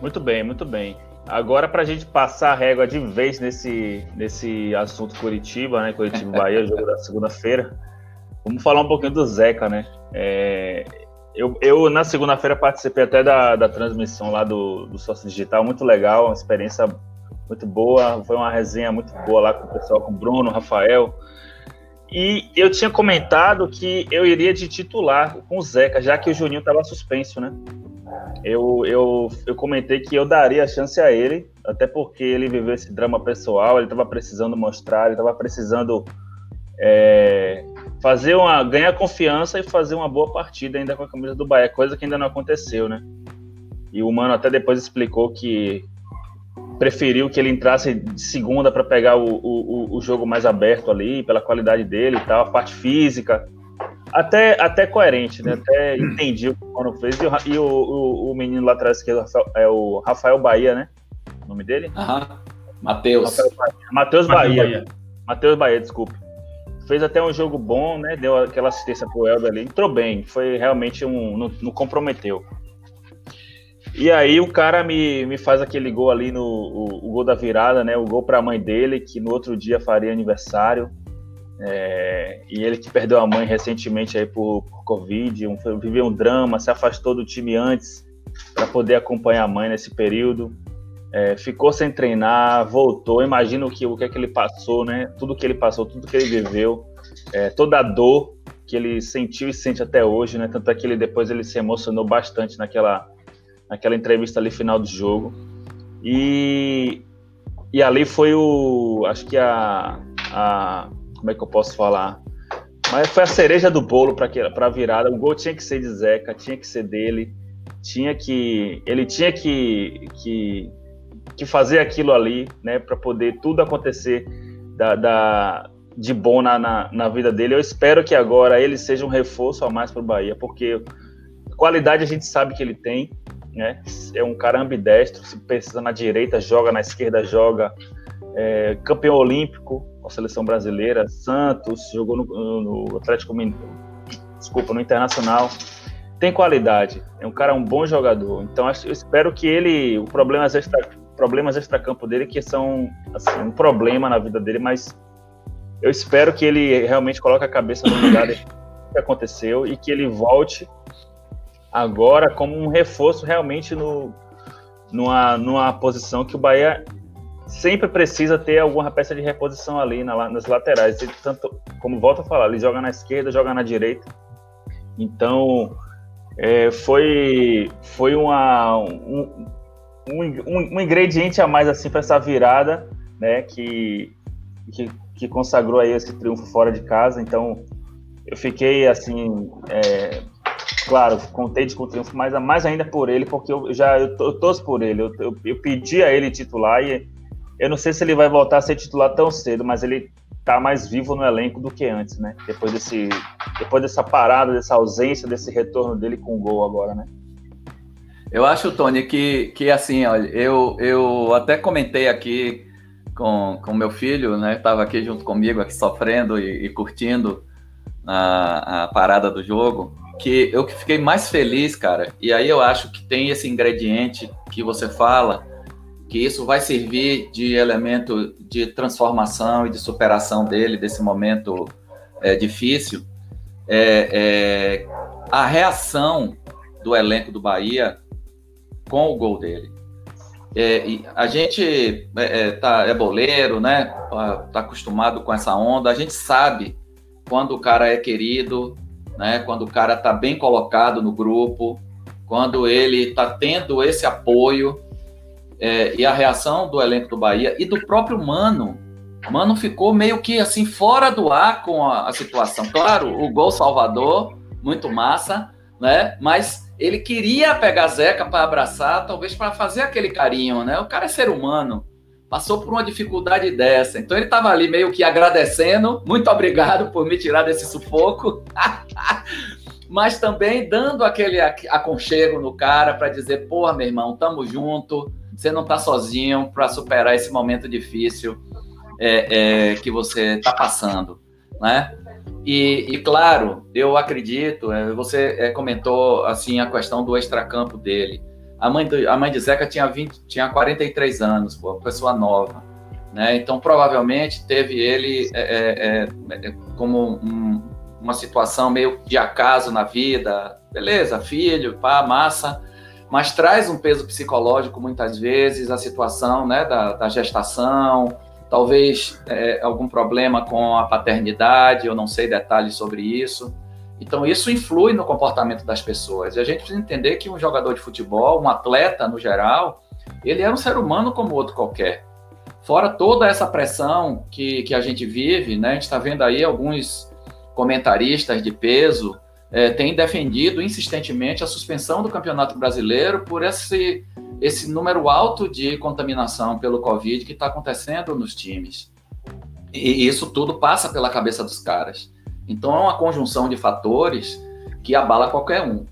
Muito bem, muito bem. Agora, para a gente passar a régua de vez nesse, nesse assunto Curitiba, né? Curitiba Bahia, jogo da segunda-feira. Vamos falar um pouquinho do Zeca, né? É, eu, eu, na segunda-feira, participei até da, da transmissão lá do, do Sócio Digital, muito legal, uma experiência muito boa. Foi uma resenha muito boa lá com o pessoal, com o Bruno, Rafael. E eu tinha comentado que eu iria de titular com o Zeca, já que o Juninho estava suspenso, né? Eu, eu, eu comentei que eu daria a chance a ele, até porque ele viveu esse drama pessoal, ele estava precisando mostrar, ele estava precisando é, fazer uma ganhar confiança e fazer uma boa partida ainda com a camisa do Bahia, coisa que ainda não aconteceu, né? E o Mano até depois explicou que preferiu que ele entrasse de segunda para pegar o, o, o, jogo mais aberto ali, pela qualidade dele e tal, a parte física. Até, até coerente, né? Até entendi o que o Mano fez. E, o, e o, o, menino lá atrás, que é o Rafael Bahia, né? O nome dele? Aham. Matheus. Matheus Bahia. Bahia. Matheus Bahia, desculpe. Fez até um jogo bom, né? Deu aquela assistência pro Elber ali. Entrou bem. Foi realmente um. Não, não comprometeu. E aí o cara me, me faz aquele gol ali no o, o gol da virada, né? O gol para a mãe dele, que no outro dia faria aniversário. É, e ele que perdeu a mãe recentemente aí por, por Covid, um, viveu um drama, se afastou do time antes para poder acompanhar a mãe nesse período. É, ficou sem treinar, voltou. Imagino que, o que é que ele passou, né? Tudo que ele passou, tudo que ele viveu, é, toda a dor que ele sentiu e sente até hoje, né? Tanto é que ele depois ele se emocionou bastante naquela naquela entrevista ali final do jogo. E e ali foi o. Acho que a, a. Como é que eu posso falar? Mas foi a cereja do bolo para a virada. O gol tinha que ser de Zeca, tinha que ser dele. Tinha que. Ele tinha que, que, que fazer aquilo ali, né? Para poder tudo acontecer da, da de bom na, na, na, vida dele. Eu espero que agora ele seja um reforço a mais para o Bahia, porque qualidade a gente sabe que ele tem né? É um cara ambidestro, se precisa na direita, joga na esquerda, joga. É, campeão olímpico com a seleção brasileira, Santos, jogou no, no Atlético desculpa, no Internacional. Tem qualidade, é um cara um bom jogador. Então eu espero que ele, os problemas extra problemas extracampo dele que são assim, um problema na vida dele, mas eu espero que ele realmente coloque a cabeça no lugar do que aconteceu e que ele volte agora como um reforço realmente no, numa, numa posição que o Bahia sempre precisa ter alguma peça de reposição ali na, nas laterais. Tanto, como volta a falar, ele joga na esquerda, joga na direita. Então, é, foi, foi uma, um, um, um, ingrediente a mais assim para essa virada, né, que, que, que, consagrou aí esse triunfo fora de casa. Então, eu fiquei assim é, claro, contente com o triunfo, mas mais ainda por ele, porque eu já eu, eu torço por ele. Eu, eu, eu, pedi a ele titular e eu não sei se ele vai voltar a ser titular tão cedo, mas ele tá mais vivo no elenco do que antes, né? Depois desse, depois dessa parada, dessa ausência, desse retorno dele com o gol agora, né? Eu acho, Tony, que, que assim, olha, eu, eu até comentei aqui com, com meu filho, né? Tava aqui junto comigo, aqui sofrendo e, e curtindo a, a parada do jogo que eu que fiquei mais feliz, cara, e aí eu acho que tem esse ingrediente que você fala, que isso vai servir de elemento de transformação e de superação dele, desse momento é, difícil, é, é, a reação do elenco do Bahia com o gol dele. É, a gente é, é, tá, é boleiro, né? Tá, tá acostumado com essa onda. A gente sabe quando o cara é querido, né? Quando o cara está bem colocado no grupo, quando ele está tendo esse apoio é, e a reação do elenco do Bahia e do próprio Mano. Mano ficou meio que assim fora do ar com a, a situação. Claro, o gol Salvador, muito massa, né? Mas ele queria pegar Zeca para abraçar, talvez para fazer aquele carinho, né? O cara é ser humano passou por uma dificuldade dessa. Então ele estava ali meio que agradecendo, muito obrigado por me tirar desse sufoco, mas também dando aquele aconchego no cara para dizer, porra, meu irmão, tamo junto, você não tá sozinho para superar esse momento difícil é, é, que você tá passando, né? E, e, claro, eu acredito, é, você é, comentou assim a questão do extracampo dele. A mãe, do, a mãe de Zeca tinha, 20, tinha 43 anos, pô, pessoa nova. Né? Então, provavelmente, teve ele é, é, é, é, como um, uma situação meio de acaso na vida. Beleza, filho, pá, massa. Mas traz um peso psicológico, muitas vezes, a situação né, da, da gestação, talvez é, algum problema com a paternidade, eu não sei detalhes sobre isso. Então, isso influi no comportamento das pessoas. E a gente precisa entender que um jogador de futebol, um atleta no geral, ele é um ser humano como outro qualquer. Fora toda essa pressão que, que a gente vive, né? a gente está vendo aí alguns comentaristas de peso é, têm defendido insistentemente a suspensão do Campeonato Brasileiro por esse, esse número alto de contaminação pelo Covid que está acontecendo nos times. E isso tudo passa pela cabeça dos caras. Então é uma conjunção de fatores que abala qualquer um.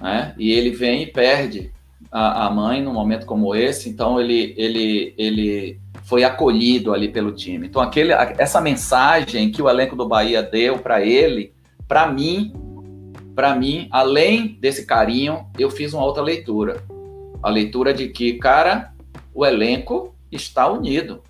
Né? E ele vem e perde a, a mãe num momento como esse, então ele, ele, ele foi acolhido ali pelo time. Então aquele, essa mensagem que o elenco do Bahia deu para ele, para mim, para mim, além desse carinho, eu fiz uma outra leitura. A leitura de que, cara, o elenco está unido.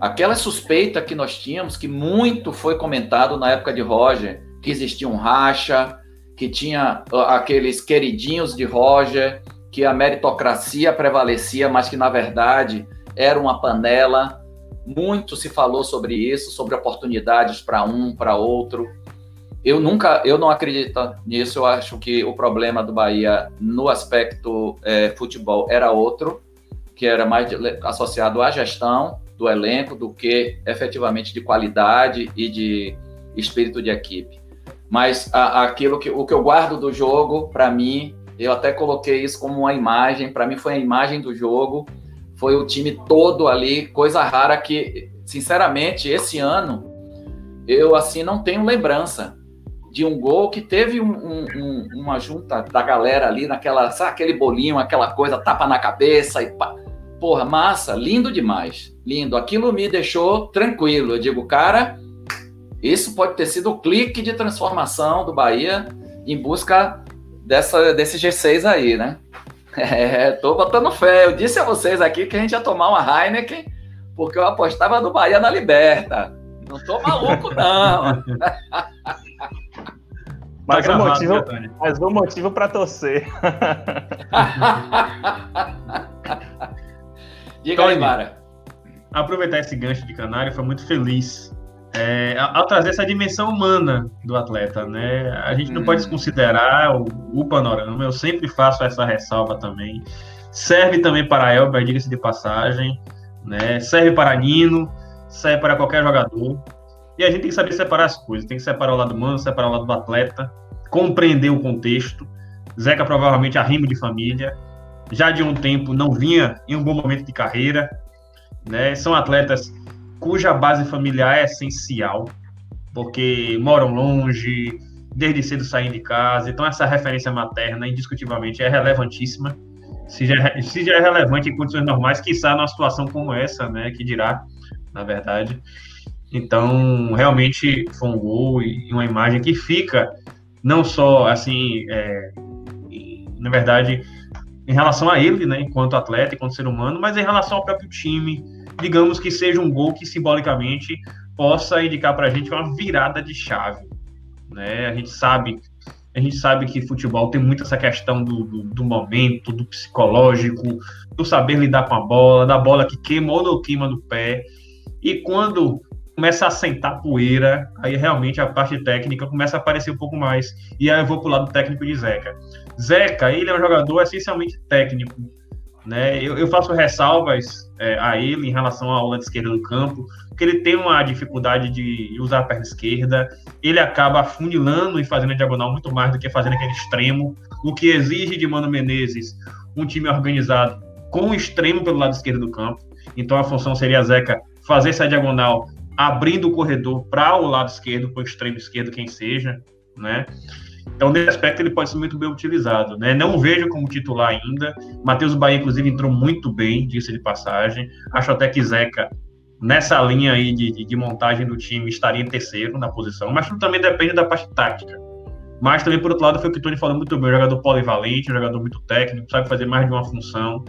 Aquela suspeita que nós tínhamos, que muito foi comentado na época de Roger, que existia um racha, que tinha aqueles queridinhos de Roger, que a meritocracia prevalecia, mas que na verdade era uma panela. Muito se falou sobre isso, sobre oportunidades para um, para outro. Eu nunca, eu não acredito nisso. Eu acho que o problema do Bahia no aspecto é, futebol era outro que era mais associado à gestão do elenco do que efetivamente de qualidade e de espírito de equipe. Mas a, aquilo que o que eu guardo do jogo, para mim, eu até coloquei isso como uma imagem, para mim foi a imagem do jogo, foi o time todo ali, coisa rara que, sinceramente, esse ano eu assim não tenho lembrança de um gol que teve um, um, uma junta da galera ali naquela, sabe, aquele bolinho, aquela coisa, tapa na cabeça e pá. Porra, massa, lindo demais. Lindo. Aquilo me deixou tranquilo. Eu digo, cara, isso pode ter sido o clique de transformação do Bahia em busca dessa, desse G6 aí, né? É, tô botando fé. Eu disse a vocês aqui que a gente ia tomar uma Heineken porque eu apostava no Bahia na Liberta. Não tô maluco, não. Mas, tá gravado, motivo, mas um motivo para torcer. Diga Tony, aí, Mara. Aproveitar esse gancho de Canário, foi muito feliz é, ao trazer essa dimensão humana do atleta, né? A gente não hum. pode desconsiderar o, o, panorama. Eu sempre faço essa ressalva também. Serve também para Elber, diga-se de passagem, né? Serve para Nino, serve para qualquer jogador. E a gente tem que saber separar as coisas, tem que separar o lado humano, separar o lado do atleta, compreender o contexto. Zeca provavelmente arrimo de família, já de um tempo não vinha em um bom momento de carreira, né? São atletas cuja base familiar é essencial, porque moram longe, desde cedo saem de casa, então essa referência materna indiscutivelmente é relevantíssima. Se já, é, se já é relevante em condições normais, quiçá numa situação como essa, né, que dirá, na verdade. Então, realmente foi um gol e uma imagem que fica não só assim, é, na verdade, em relação a ele, né, enquanto atleta, enquanto ser humano, mas em relação ao próprio time, digamos que seja um gol que simbolicamente possa indicar para a gente uma virada de chave, né? A gente sabe, a gente sabe que futebol tem muito essa questão do, do, do momento, do psicológico, do saber lidar com a bola, da bola que queima ou não queima no pé, e quando começa a sentar poeira, aí realmente a parte técnica começa a aparecer um pouco mais. E aí eu vou pro lado técnico de Zeca. Zeca, ele é um jogador essencialmente técnico. Né? Eu, eu faço ressalvas é, a ele em relação à aula de esquerda do campo, porque ele tem uma dificuldade de usar a perna esquerda, ele acaba afunilando e fazendo a diagonal muito mais do que fazendo aquele extremo, o que exige de Mano Menezes um time organizado com o extremo pelo lado esquerdo do campo. Então a função seria Zeca fazer essa diagonal abrindo o corredor para o lado esquerdo, para o extremo esquerdo, quem seja, né? Então, nesse aspecto, ele pode ser muito bem utilizado. Né? Não vejo como titular ainda. Matheus Bahia, inclusive, entrou muito bem, disse de passagem. Acho até que Zeca, nessa linha aí de, de, montagem do time, estaria em terceiro na posição. Mas tudo também depende da parte tática. Mas também, por outro lado, foi o que o Tony falou muito bem. Jogador polivalente, jogador muito técnico, sabe fazer mais de uma função.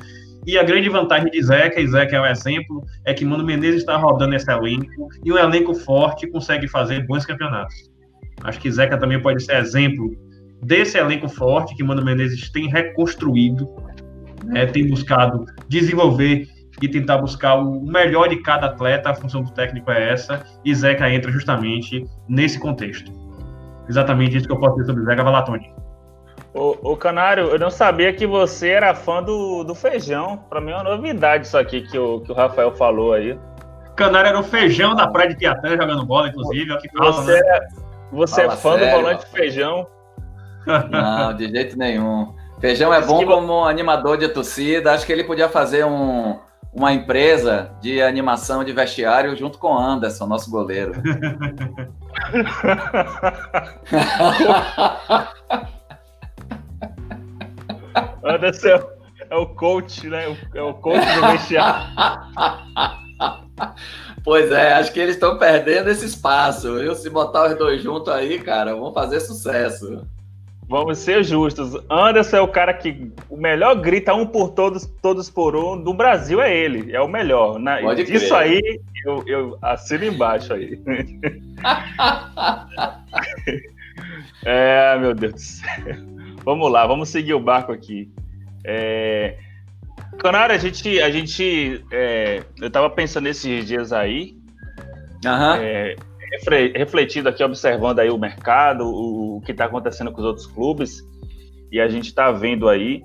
E a grande vantagem de Zeca, e Zeca é um exemplo, é que Mano Menezes está rodando esse elenco, e um elenco forte consegue fazer bons campeonatos. Acho que Zeca também pode ser exemplo desse elenco forte que Mano Menezes tem reconstruído, né, tem buscado desenvolver e tentar buscar o melhor de cada atleta, a função do técnico é essa, e Zeca entra justamente nesse contexto. Exatamente isso que eu posso dizer sobre Zeca Valatoni. Ô, ô, Canário, eu não sabia que você era fã do, do feijão. Para mim é uma novidade isso aqui que o, que o Rafael falou aí. Canário era o feijão da praia de Piatã jogando bola, inclusive. É o que você né? Você é fã sério, do volante feijão? Não, de jeito nenhum. Feijão é bom como animador de torcida. Acho que ele podia fazer um, uma empresa de animação de vestiário junto com Anderson, nosso goleiro. Anderson é, é o coach, né? É o coach do vestiário. Pois é, acho que eles estão perdendo esse espaço. Viu? Se botar os dois juntos aí, cara, vão fazer sucesso. Vamos ser justos. Anderson é o cara que o melhor grita um por todos, todos por um do Brasil é ele. É o melhor. Né? Pode Isso aí eu, eu assino embaixo aí. é, meu Deus do céu. Vamos lá, vamos seguir o barco aqui. É... Canário, a gente, a gente é... eu tava pensando esses dias aí, uhum. é, refletido aqui, observando aí o mercado, o, o que está acontecendo com os outros clubes, e a gente está vendo aí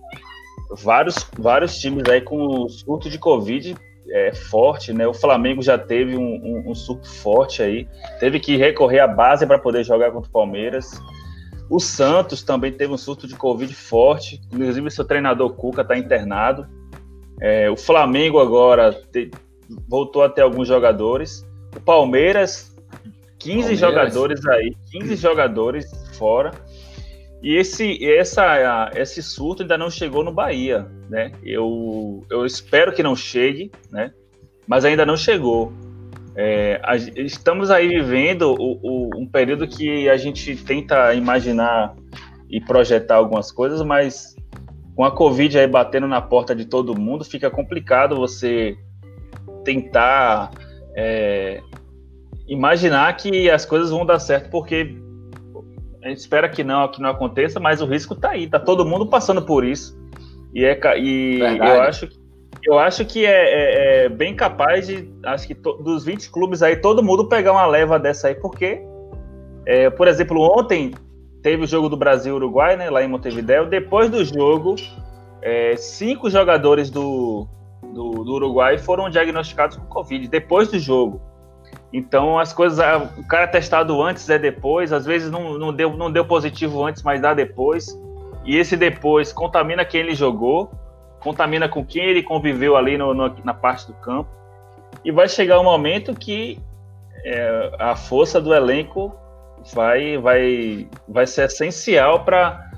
vários, vários times aí com surto de Covid é, forte, né? O Flamengo já teve um, um, um surto forte aí, teve que recorrer à base para poder jogar contra o Palmeiras. O Santos também teve um surto de Covid forte, inclusive seu treinador Cuca está internado. É, o Flamengo agora te, voltou a ter alguns jogadores. O Palmeiras, 15 Palmeiras. jogadores aí, 15 jogadores fora. E esse, essa, esse surto ainda não chegou no Bahia, né? Eu, eu espero que não chegue, né? Mas ainda não chegou. É, a, estamos aí vivendo o, o, um período que a gente tenta imaginar e projetar algumas coisas, mas com a Covid aí batendo na porta de todo mundo, fica complicado você tentar é, imaginar que as coisas vão dar certo, porque a gente espera que não, que não aconteça, mas o risco está aí, tá todo mundo passando por isso. E, é, e eu acho que eu acho que é, é, é, bem capaz de, acho que to, dos 20 clubes aí, todo mundo pegar uma leva dessa aí, porque, é, por exemplo, ontem teve o jogo do Brasil-Uruguai, né, lá em Montevideo. Depois do jogo, é, cinco jogadores do, do, do, Uruguai foram diagnosticados com Covid, depois do jogo. Então as coisas, o cara testado antes é depois, às vezes não, não, deu, não deu positivo antes, mas dá depois. E esse depois contamina quem ele jogou, contamina com quem ele conviveu ali no, no, na parte do campo. E vai chegar um momento que é, a força do elenco vai, vai, vai ser essencial para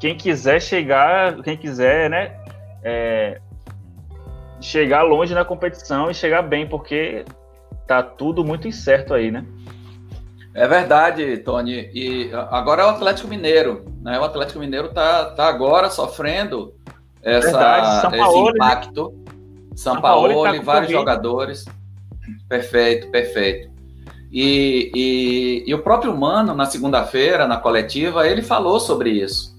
quem quiser chegar, quem quiser, né, é, chegar longe na competição e chegar bem, porque tá tudo muito incerto aí, né? É verdade, Tony. E agora é o Atlético Mineiro, né? O Atlético Mineiro tá, tá agora sofrendo essa, verdade, esse né? impacto. Né? São, São Paulo, Paulo tá vários jogadores. Perfeito, perfeito. E, e, e, o próprio Mano, na segunda-feira, na coletiva, ele falou sobre isso,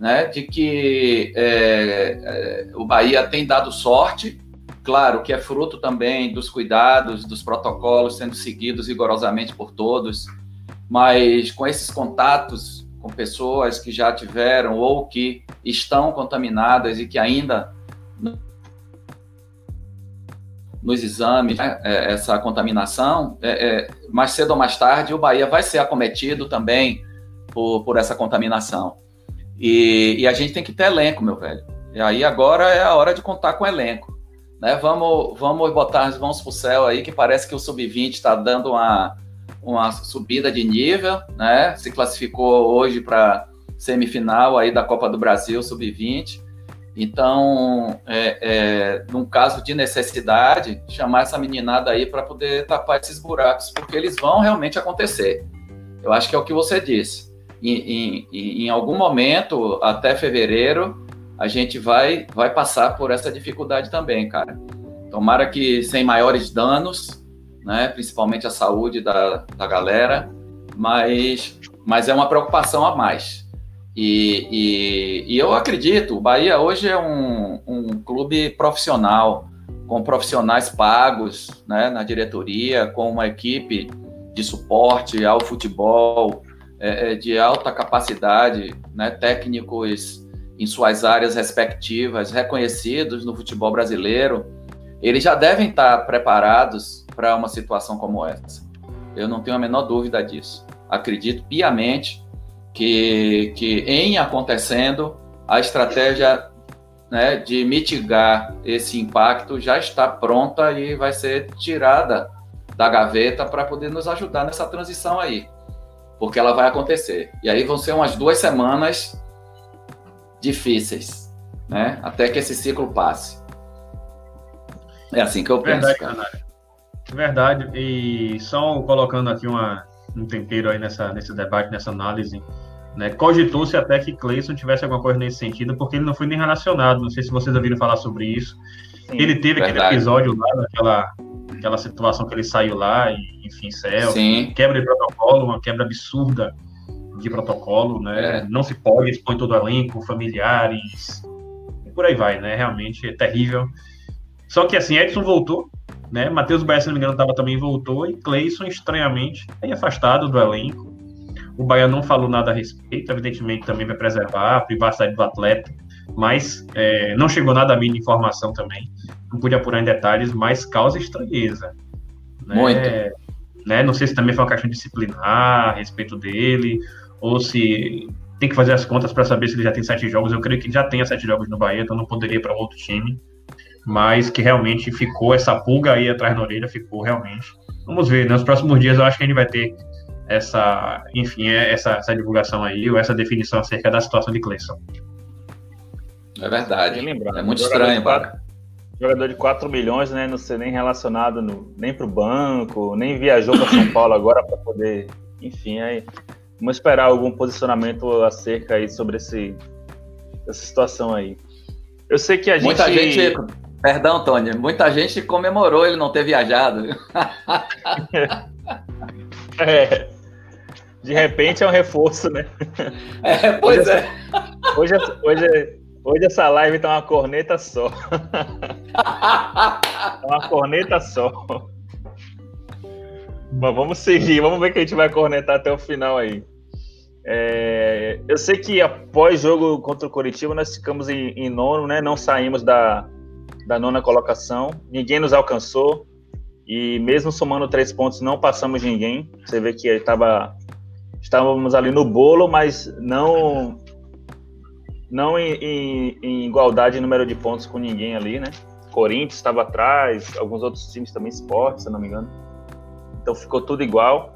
né? De que é, é, o Bahia tem dado sorte Claro que é fruto também dos cuidados, dos protocolos sendo seguidos rigorosamente por todos, mas com esses contatos com pessoas que já tiveram ou que estão contaminadas e que ainda nos exames né, é, essa contaminação, é, é, mais cedo ou mais tarde o Bahia vai ser acometido também por, por essa contaminação. E, e, a gente tem que ter elenco, meu velho. E aí agora é a hora de contar com elenco. Né? Vamos, vamos botar as mãos para o céu aí, que parece que o Sub-20 está dando uma, uma subida de nível, né? Se classificou hoje para semifinal aí da Copa do Brasil Sub-20. Então, é, é, num caso de necessidade, chamar essa meninada aí para poder tapar esses buracos, porque eles vão realmente acontecer. Eu acho que é o que você disse. Em, em, em algum momento, até fevereiro, a gente vai, vai passar por essa dificuldade também, cara. Tomara que sem maiores danos, né, principalmente a saúde da, da galera, mas, mas é uma preocupação a mais. E, e, e eu acredito, o Bahia hoje é um, um clube profissional, com profissionais pagos né, na diretoria, com uma equipe de suporte ao futebol, é, é de alta capacidade, né, técnicos em suas áreas respectivas, reconhecidos no futebol brasileiro, eles já devem estar preparados para uma situação como essa. Eu não tenho a menor dúvida disso. Acredito piamente que, que em acontecendo, a estratégia né, de mitigar esse impacto já está pronta e vai ser tirada da gaveta para poder nos ajudar nessa transição aí. Porque ela vai acontecer. E aí vão ser umas duas semanas difíceis, né? Até que esse ciclo passe. É assim que eu penso. Verdade, cara. Verdade. E só colocando aqui uma, um tempero aí nessa, nesse debate, nessa análise, né? Cogitou-se até que Cleison tivesse alguma coisa nesse sentido, porque ele não foi nem relacionado. Não sei se vocês ouviram falar sobre isso. Sim, ele teve verdade. aquele episódio lá, aquela, aquela situação que ele saiu lá, e, enfim, céu, quebra de protocolo, uma quebra absurda de protocolo, né? É. Não se pode, expõe todo o elenco, familiares, e por aí vai, né? Realmente é terrível. Só que assim, Edson voltou, né? Matheus Bahia, se não me engano, tava, também voltou, e Cleison, estranhamente, aí afastado do elenco. O Bahia não falou nada a respeito, evidentemente também vai preservar a privacidade do atleta, mas é, não chegou nada a mim de informação também, não pude apurar em detalhes, mas causa estranheza. Né? Muito. Né? Não sei se também foi uma questão disciplinar a respeito dele, ou se tem que fazer as contas para saber se ele já tem sete jogos. Eu creio que já tenha sete jogos no Bahia, então não poderia ir para outro time. Mas que realmente ficou essa pulga aí atrás da orelha, ficou realmente. Vamos ver, nos próximos dias eu acho que a gente vai ter essa, enfim, é, essa, essa divulgação aí, ou essa definição acerca da situação de Cleison. É verdade. É muito estranho, Bara. Jogador de 4 milhões, né? Não ser nem relacionado no, nem para o banco, nem viajou para São Paulo agora para poder. Enfim, aí. Vamos esperar algum posicionamento acerca aí sobre esse, essa situação aí. Eu sei que a gente. Muita gente. Perdão, Tony. Muita gente comemorou ele não ter viajado. é. De repente é um reforço, né? É, pois hoje, é. Hoje, hoje, hoje essa live tá uma corneta só. tá uma corneta só. Mas vamos seguir, vamos ver que a gente vai cornetar até o final aí. É, eu sei que após jogo contra o Curitiba nós ficamos em, em, nono, né? Não saímos da, da nona colocação, ninguém nos alcançou e mesmo somando três pontos não passamos ninguém. Você vê que estava estávamos ali no bolo, mas não não em, em, em igualdade em número de pontos com ninguém ali, né? Corinthians estava atrás, alguns outros times também, esporte, se não me engano. Então ficou tudo igual.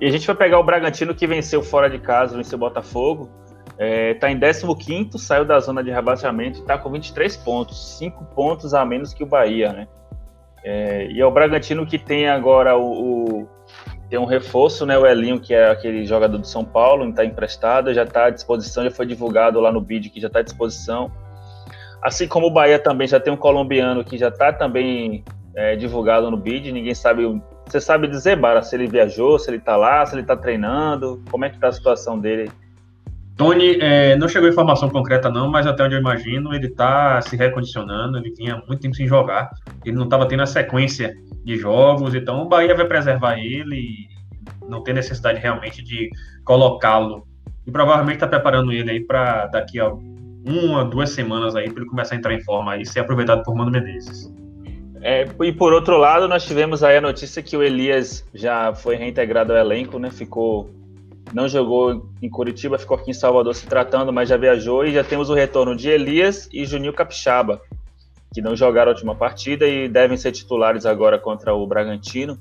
E a gente vai pegar o Bragantino que venceu fora de casa, venceu o Botafogo. Está é, em 15, saiu da zona de rebaixamento e está com 23 pontos, 5 pontos a menos que o Bahia, né? É, e é o Bragantino que tem agora o, tem um reforço, né? O Elinho, que é aquele jogador do São Paulo, está emprestado, já está à disposição, já foi divulgado lá no vídeo que já está à disposição. Assim como o Bahia também já tem um colombiano que já está também é, divulgado no bid, ninguém sabe você sabe dizer, Bara, se ele viajou, se ele tá lá, se ele tá treinando? Como é que tá a situação dele? Tony, é, não chegou informação concreta não, mas até onde eu imagino, ele tá se recondicionando, ele tinha muito tempo sem jogar, ele não estava tendo a sequência de jogos, então o Bahia vai preservar ele não tem necessidade realmente de colocá-lo. E provavelmente está preparando ele aí para daqui a uma, duas semanas aí, para ele começar a entrar em forma e ser aproveitado por Mano Menezes. É, e por outro lado, nós tivemos aí a notícia que o Elias já foi reintegrado ao elenco, né? Ficou. Não jogou em Curitiba, ficou aqui em Salvador se tratando, mas já viajou e já temos o retorno de Elias e Juninho Capixaba, que não jogaram a última partida e devem ser titulares agora contra o Bragantino.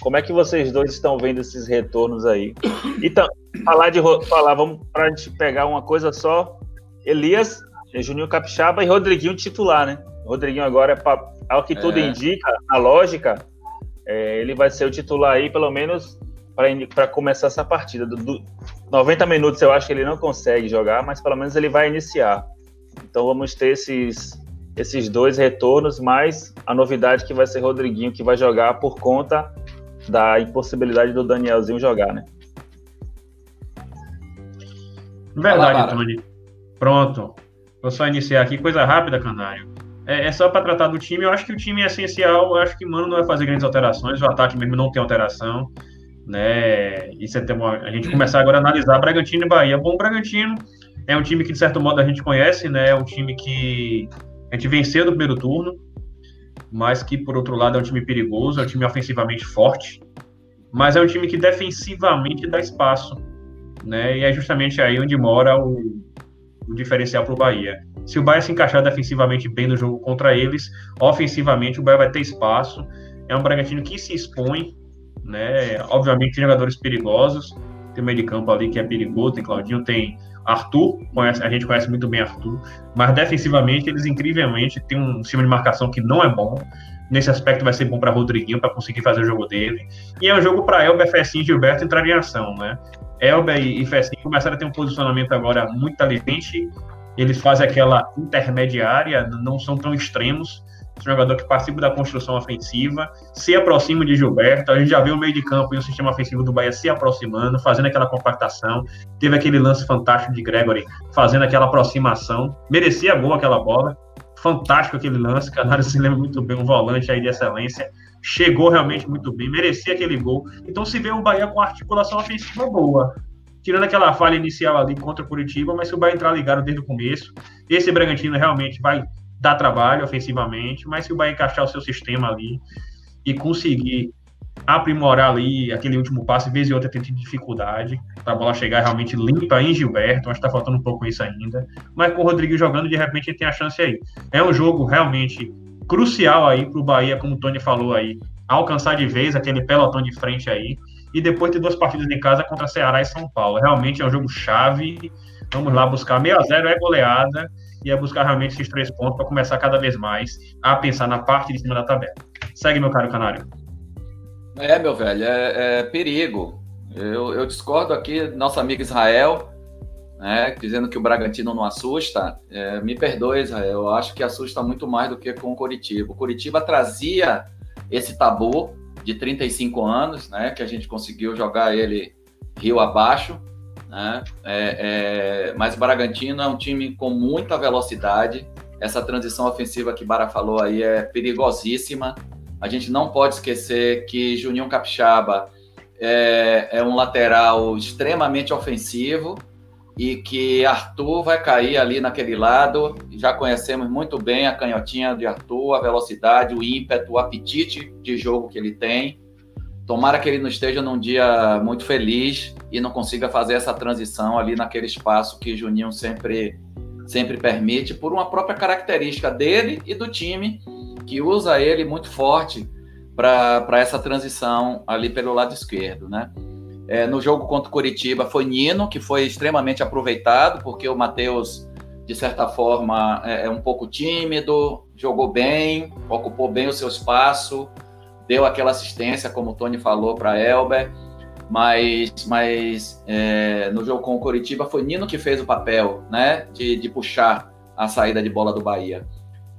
Como é que vocês dois estão vendo esses retornos aí? Então, falar de falar, vamos para a gente pegar uma coisa só. Elias, Juninho Capixaba e Rodriguinho titular, né? Rodriguinho agora é ao que tudo é. indica, a lógica, é, ele vai ser o titular aí, pelo menos para começar essa partida. Do, do, 90 minutos eu acho que ele não consegue jogar, mas pelo menos ele vai iniciar. Então vamos ter esses, esses dois retornos, mais a novidade que vai ser Rodriguinho, que vai jogar por conta da impossibilidade do Danielzinho jogar, né? Verdade, Tony. Pronto. Vou só iniciar aqui, coisa rápida, Canário é, é só para tratar do time. Eu acho que o time é essencial. Eu acho que Mano não vai fazer grandes alterações. O ataque mesmo não tem alteração. Né? Isso é ter uma, a gente começar agora a analisar Bragantino e Bahia. Bom, o Bragantino é um time que, de certo modo, a gente conhece, né? É um time que a gente venceu no primeiro turno, mas que, por outro lado, é um time perigoso, é um time ofensivamente forte, mas é um time que defensivamente dá espaço, né? E é justamente aí onde mora o, o diferencial para o Bahia. Se o Bahia se encaixar defensivamente bem no jogo contra eles, ofensivamente o Bahia vai ter espaço. É um Bragantino que se expõe, né? Obviamente jogadores perigosos, tem o meio de campo ali que é perigoso, tem Claudinho, tem Arthur, conhece, a gente conhece muito bem Arthur, mas defensivamente eles incrivelmente têm um sistema de marcação que não é bom. Nesse aspecto vai ser bom para Rodriguinho para conseguir fazer o jogo dele. E é um jogo para Elber, Fessinho e Gilberto entrar em ação, né? Elber e Fessinho começaram a ter um posicionamento agora muito inteligente eles fazem aquela intermediária, não são tão extremos. Um jogador que participa da construção ofensiva, se aproxima de Gilberto. A gente já viu o meio de campo e o sistema ofensivo do Bahia se aproximando, fazendo aquela compactação. Teve aquele lance fantástico de Gregory fazendo aquela aproximação. Merecia gol aquela bola. Fantástico aquele lance. Canário se lembra muito bem, um volante aí de excelência. Chegou realmente muito bem, merecia aquele gol. Então se vê o Bahia com articulação ofensiva boa tirando aquela falha inicial ali contra o Curitiba, mas se o Bahia entrar ligado desde o começo, esse Bragantino realmente vai dar trabalho ofensivamente, mas se o Bahia encaixar o seu sistema ali e conseguir aprimorar ali aquele último passe, vez e outra tem dificuldade, a bola chegar realmente limpa em Gilberto, acho que está faltando um pouco isso ainda, mas com o Rodrigo jogando, de repente ele tem a chance aí. É um jogo realmente crucial aí para o Bahia, como o Tony falou aí, alcançar de vez aquele pelotão de frente aí, e depois ter duas partidas em casa contra Ceará e São Paulo. Realmente é um jogo chave. Vamos lá buscar meio a zero é goleada e é buscar realmente esses três pontos para começar cada vez mais a pensar na parte de cima da tabela. Segue, meu caro canário. É, meu velho, é, é perigo. Eu, eu, discordo aqui, nosso amigo Israel, né, dizendo que o Bragantino não assusta. É, me perdoe, Israel, eu acho que assusta muito mais do que com o Curitiba. O Curitiba trazia esse tabu de 35 anos, né, que a gente conseguiu jogar ele rio abaixo, né, é, é, mas o Bragantino é um time com muita velocidade, essa transição ofensiva que Bara falou aí é perigosíssima, a gente não pode esquecer que Juninho Capixaba é, é um lateral extremamente ofensivo, e que Arthur vai cair ali naquele lado. Já conhecemos muito bem a canhotinha de Arthur, a velocidade, o ímpeto, o apetite de jogo que ele tem. Tomara que ele não esteja num dia muito feliz e não consiga fazer essa transição ali naquele espaço que Juninho sempre, sempre permite, por uma própria característica dele e do time, que usa ele muito forte para essa transição ali pelo lado esquerdo, né? É, no jogo contra o Curitiba foi Nino, que foi extremamente aproveitado, porque o Matheus, de certa forma, é, é, um pouco tímido, jogou bem, ocupou bem o seu espaço, deu aquela assistência, como o Tony falou, para Elber. Mas, mas é, no jogo com o Curitiba foi Nino que fez o papel né, de, de puxar a saída de bola do Bahia.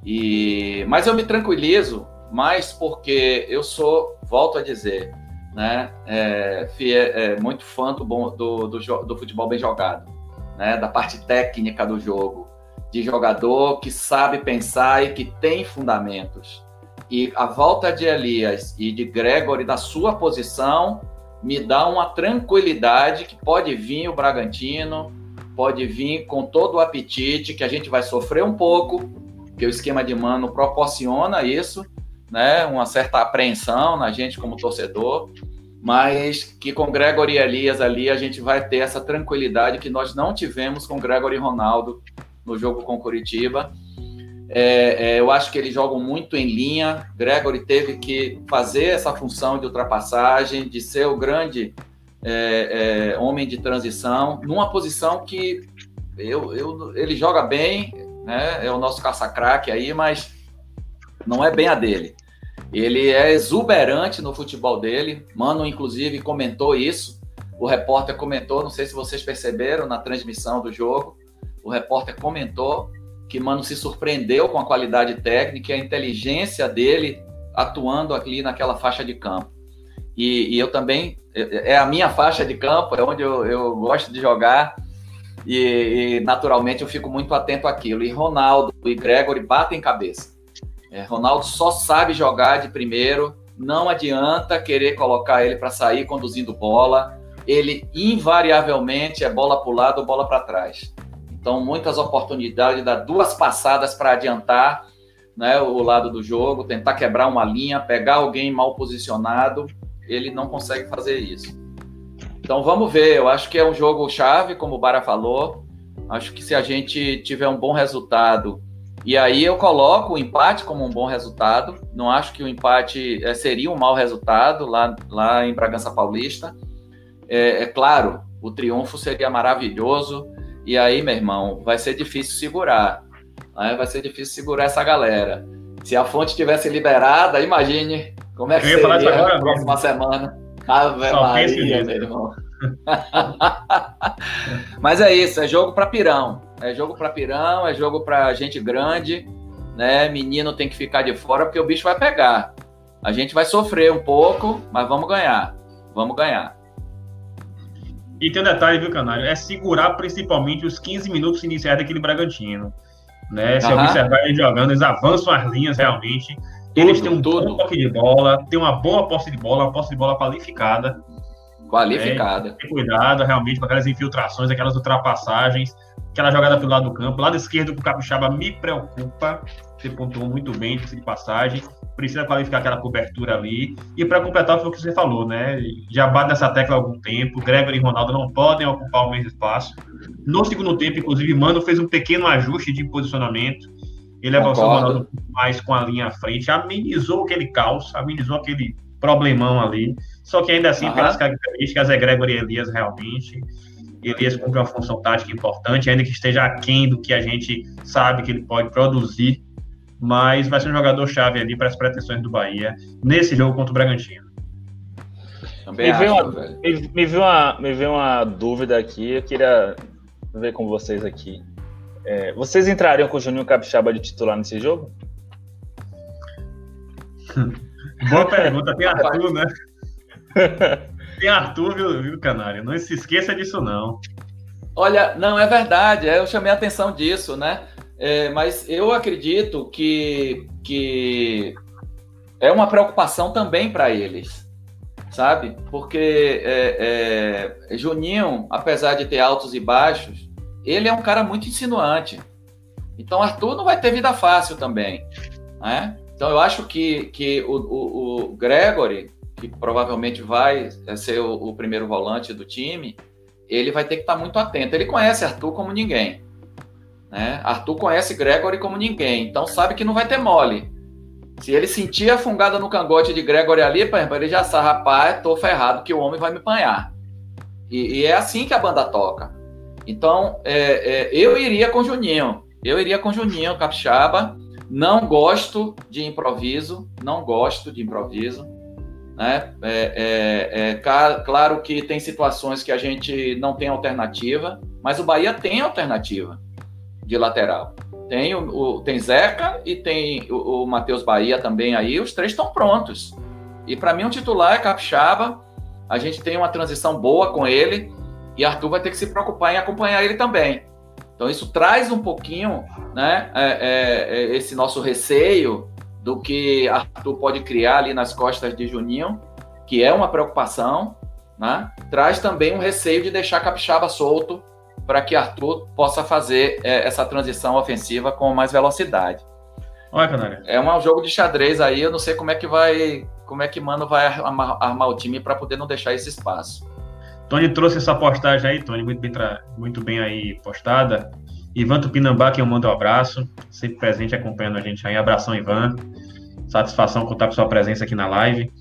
E, mas eu me tranquilizo mais porque eu sou, volto a dizer, né? É, é, muito fã do, bom, do, do, do, futebol bem jogado, né? Da parte técnica do jogo, de jogador que sabe pensar e que tem fundamentos. E a volta de Elias e de Gregory na sua posição me dá uma tranquilidade que pode vir o Bragantino, pode vir com todo o apetite, que a gente vai sofrer um pouco, que o esquema de mano proporciona isso, né, uma certa apreensão na gente como torcedor, mas que com Gregory Elias ali a gente vai ter essa tranquilidade que nós não tivemos com Gregory Ronaldo no jogo com Curitiba. É, é, eu acho que eles jogam muito em linha. Gregory teve que fazer essa função de ultrapassagem, de ser o grande é, é homem de transição, numa posição que eu, eu, ele joga bem, né? é o nosso caça-craque aí, mas não é bem a dele. Ele é exuberante no futebol dele. Mano, inclusive, comentou isso. O repórter comentou, não sei se vocês perceberam na transmissão do jogo. O repórter comentou que Mano se surpreendeu com a qualidade técnica e a inteligência dele atuando ali naquela faixa de campo. E, e eu também, é, é a minha faixa de campo, é onde eu, eu gosto de jogar. E, e, naturalmente eu fico muito atento àquilo. E Ronaldo e Gregory batem cabeça. É, Ronaldo só sabe jogar de primeiro, não adianta querer colocar ele para sair conduzindo bola. Ele invariavelmente é bola para o lado ou bola para trás. Então, muitas oportunidades, dá duas passadas para adiantar né, o lado do jogo, tentar quebrar uma linha, pegar alguém mal posicionado. Ele não consegue fazer isso. Então, vamos ver. Eu acho que é um jogo chave, como o Bara falou. Acho que se a gente tiver um bom resultado e aí eu coloco o empate como um bom resultado. Não acho que o empate é, seria um mau resultado lá, lá em Bragança Paulista. É, é, claro, o triunfo seria maravilhoso. E aí, meu irmão, vai ser difícil segurar. Né? Vai ser difícil segurar essa galera. Se a fonte tivesse liberada, imagine como é que seria a próxima semana. Ave Maria, meu irmão. Mas é isso, é jogo para pirão. É jogo para pirão, é jogo para gente grande, né? Menino tem que ficar de fora porque o bicho vai pegar. A gente vai sofrer um pouco, mas vamos ganhar. Vamos ganhar. E tem um detalhe, viu, Canário? É segurar principalmente os 15 minutos iniciais daquele Bragantino. Né? Se uhum. observar eles jogando, eles avançam as linhas realmente. Tudo, eles têm um tudo. bom toque de bola, tem uma boa posse de bola, uma posse de bola qualificada. Qualificada. É, cuidado realmente com aquelas infiltrações, aquelas ultrapassagens, aquela jogada pelo lado do campo. Lado esquerdo com o Capixaba me preocupa. Você pontuou muito bem de passagem. Precisa qualificar aquela cobertura ali. E para completar foi o que você falou, né? Já bate nessa tecla há algum tempo. Gregory e Ronaldo não podem ocupar o mesmo espaço. No segundo tempo, inclusive, Mano fez um pequeno ajuste de posicionamento. Ele avançou o Ronaldo mais com a linha à frente, amenizou aquele caos, amenizou aquele problemão ali. Só que ainda assim, uhum. pelas características, é Gregory Elias realmente. Elias cumpre uma função tática importante, ainda que esteja aquém do que a gente sabe que ele pode produzir. Mas vai ser um jogador-chave ali para as pretensões do Bahia nesse jogo contra o Bragantino. me, veio uma, me, me, veio uma, me veio uma dúvida aqui, eu queria ver com vocês aqui. É, vocês entrariam com o Juninho Capixaba de titular nesse jogo? Boa pergunta, tem Arthur, né? tem Arthur, viu, viu, Canário? Não se esqueça disso, não. Olha, não, é verdade, é, eu chamei a atenção disso, né? É, mas eu acredito que, que é uma preocupação também para eles, sabe? Porque é, é, Juninho, apesar de ter altos e baixos, ele é um cara muito insinuante. Então, Arthur não vai ter vida fácil também, né? Então, eu acho que, que o, o, o Gregory, que provavelmente vai ser o, o, primeiro volante do time, ele vai ter que estar muito atento. Ele conhece Arthur como ninguém. Né? Arthur conhece Gregory como ninguém, então sabe que não vai ter mole. Se ele sentir a fungada no cangote de Gregory ali, ele já sabe, rapaz, tô ferrado que o homem vai me apanhar. E, e é assim que a banda toca. Então, é, é, eu iria com Juninho. Eu iria com Juninho Capixaba não gosto de improviso, não gosto de improviso. Né? É, é, é, claro que tem situações que a gente não tem alternativa, mas o Bahia tem alternativa de lateral. Tem o, o tem Zeca e tem o, o Matheus Bahia também aí, os três estão prontos. E para mim, um titular é Capixaba. A gente tem uma transição boa com ele e Arthur vai ter que se preocupar em acompanhar ele também. Então isso traz um pouquinho, né, é, é, é, esse nosso receio do que Arthur pode criar ali nas costas de Juninho, que é uma preocupação, né? Traz também um receio de deixar Capixaba solto para que Arthur possa fazer é, essa transição ofensiva com mais velocidade. Olha, Canário. É um jogo de xadrez aí, eu não sei como é que vai, como é que Mano vai armar, armar o time para poder não deixar esse espaço. Tony trouxe essa postagem aí, Tony, muito bem, muito bem aí postada. Ivan Tupinambá, que eu mando um abraço, sempre presente acompanhando a gente aí. Abração, Ivan. Satisfação contar com sua presença aqui na live.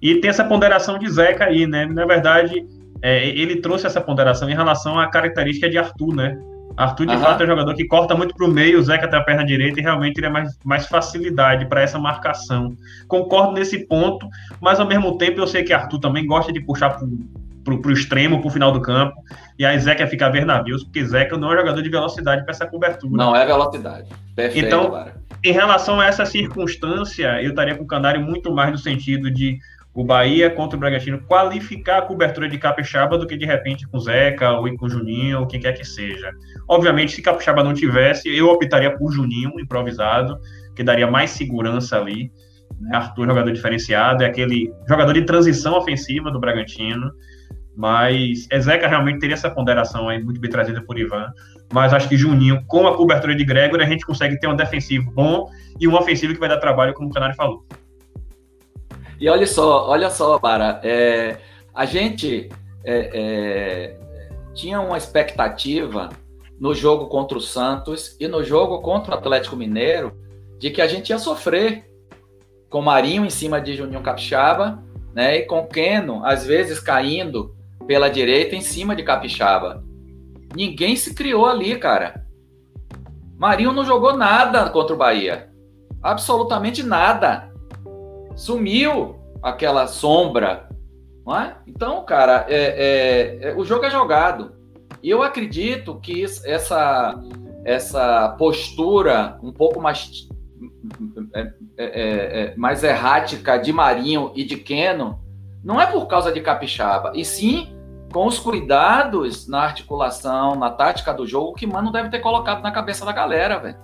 E tem essa ponderação de Zeca aí, né? Na verdade, é, ele trouxe essa ponderação em relação à característica de Arthur, né? Arthur, de uhum. fato, é um jogador que corta muito para o meio, o Zeca tem a perna direita e realmente teria mais, mais facilidade para essa marcação. Concordo nesse ponto, mas ao mesmo tempo eu sei que Arthur também gosta de puxar pro, pro extremo, pro final do campo. E aí Zeca fica navios, porque Zeca não é jogador de velocidade para essa cobertura. Não é velocidade. Perfeito, então, cara. em relação a essa circunstância, eu estaria com o Canário muito mais no sentido de o Bahia contra o Bragantino qualificar a cobertura de Capixaba do que de repente com Zeca ou com Juninho ou quem quer que seja. Obviamente, se Capixaba não tivesse, eu optaria por Juninho improvisado, que daria mais segurança ali. Né? Arthur, jogador diferenciado, é aquele jogador de transição ofensiva do Bragantino. Mas Ezeca realmente teria essa ponderação aí, muito bem trazida por Ivan. Mas acho que Juninho, com a cobertura de Gregor, a gente consegue ter um defensivo bom e um ofensivo que vai dar trabalho, como o Canário falou. E olha só, olha só, Bara, é, a gente é, é, tinha uma expectativa no jogo contra o Santos e no jogo contra o Atlético Mineiro de que a gente ia sofrer com Marinho em cima de Juninho Capixaba, né? E com Keno, às vezes caindo pela direita em cima de Capixaba. Ninguém se criou ali, cara. Marinho não jogou nada contra o Bahia. Absolutamente nada. Sumiu aquela sombra. Não é? Então, cara, é, é, é, o jogo é jogado. E eu acredito que essa, essa postura um pouco mais, é, é, é, mais errática de Marinho e de Keno não é por causa de Capixaba, e sim com os cuidados na articulação, na tática do jogo que Mano deve ter colocado na cabeça da galera, velho.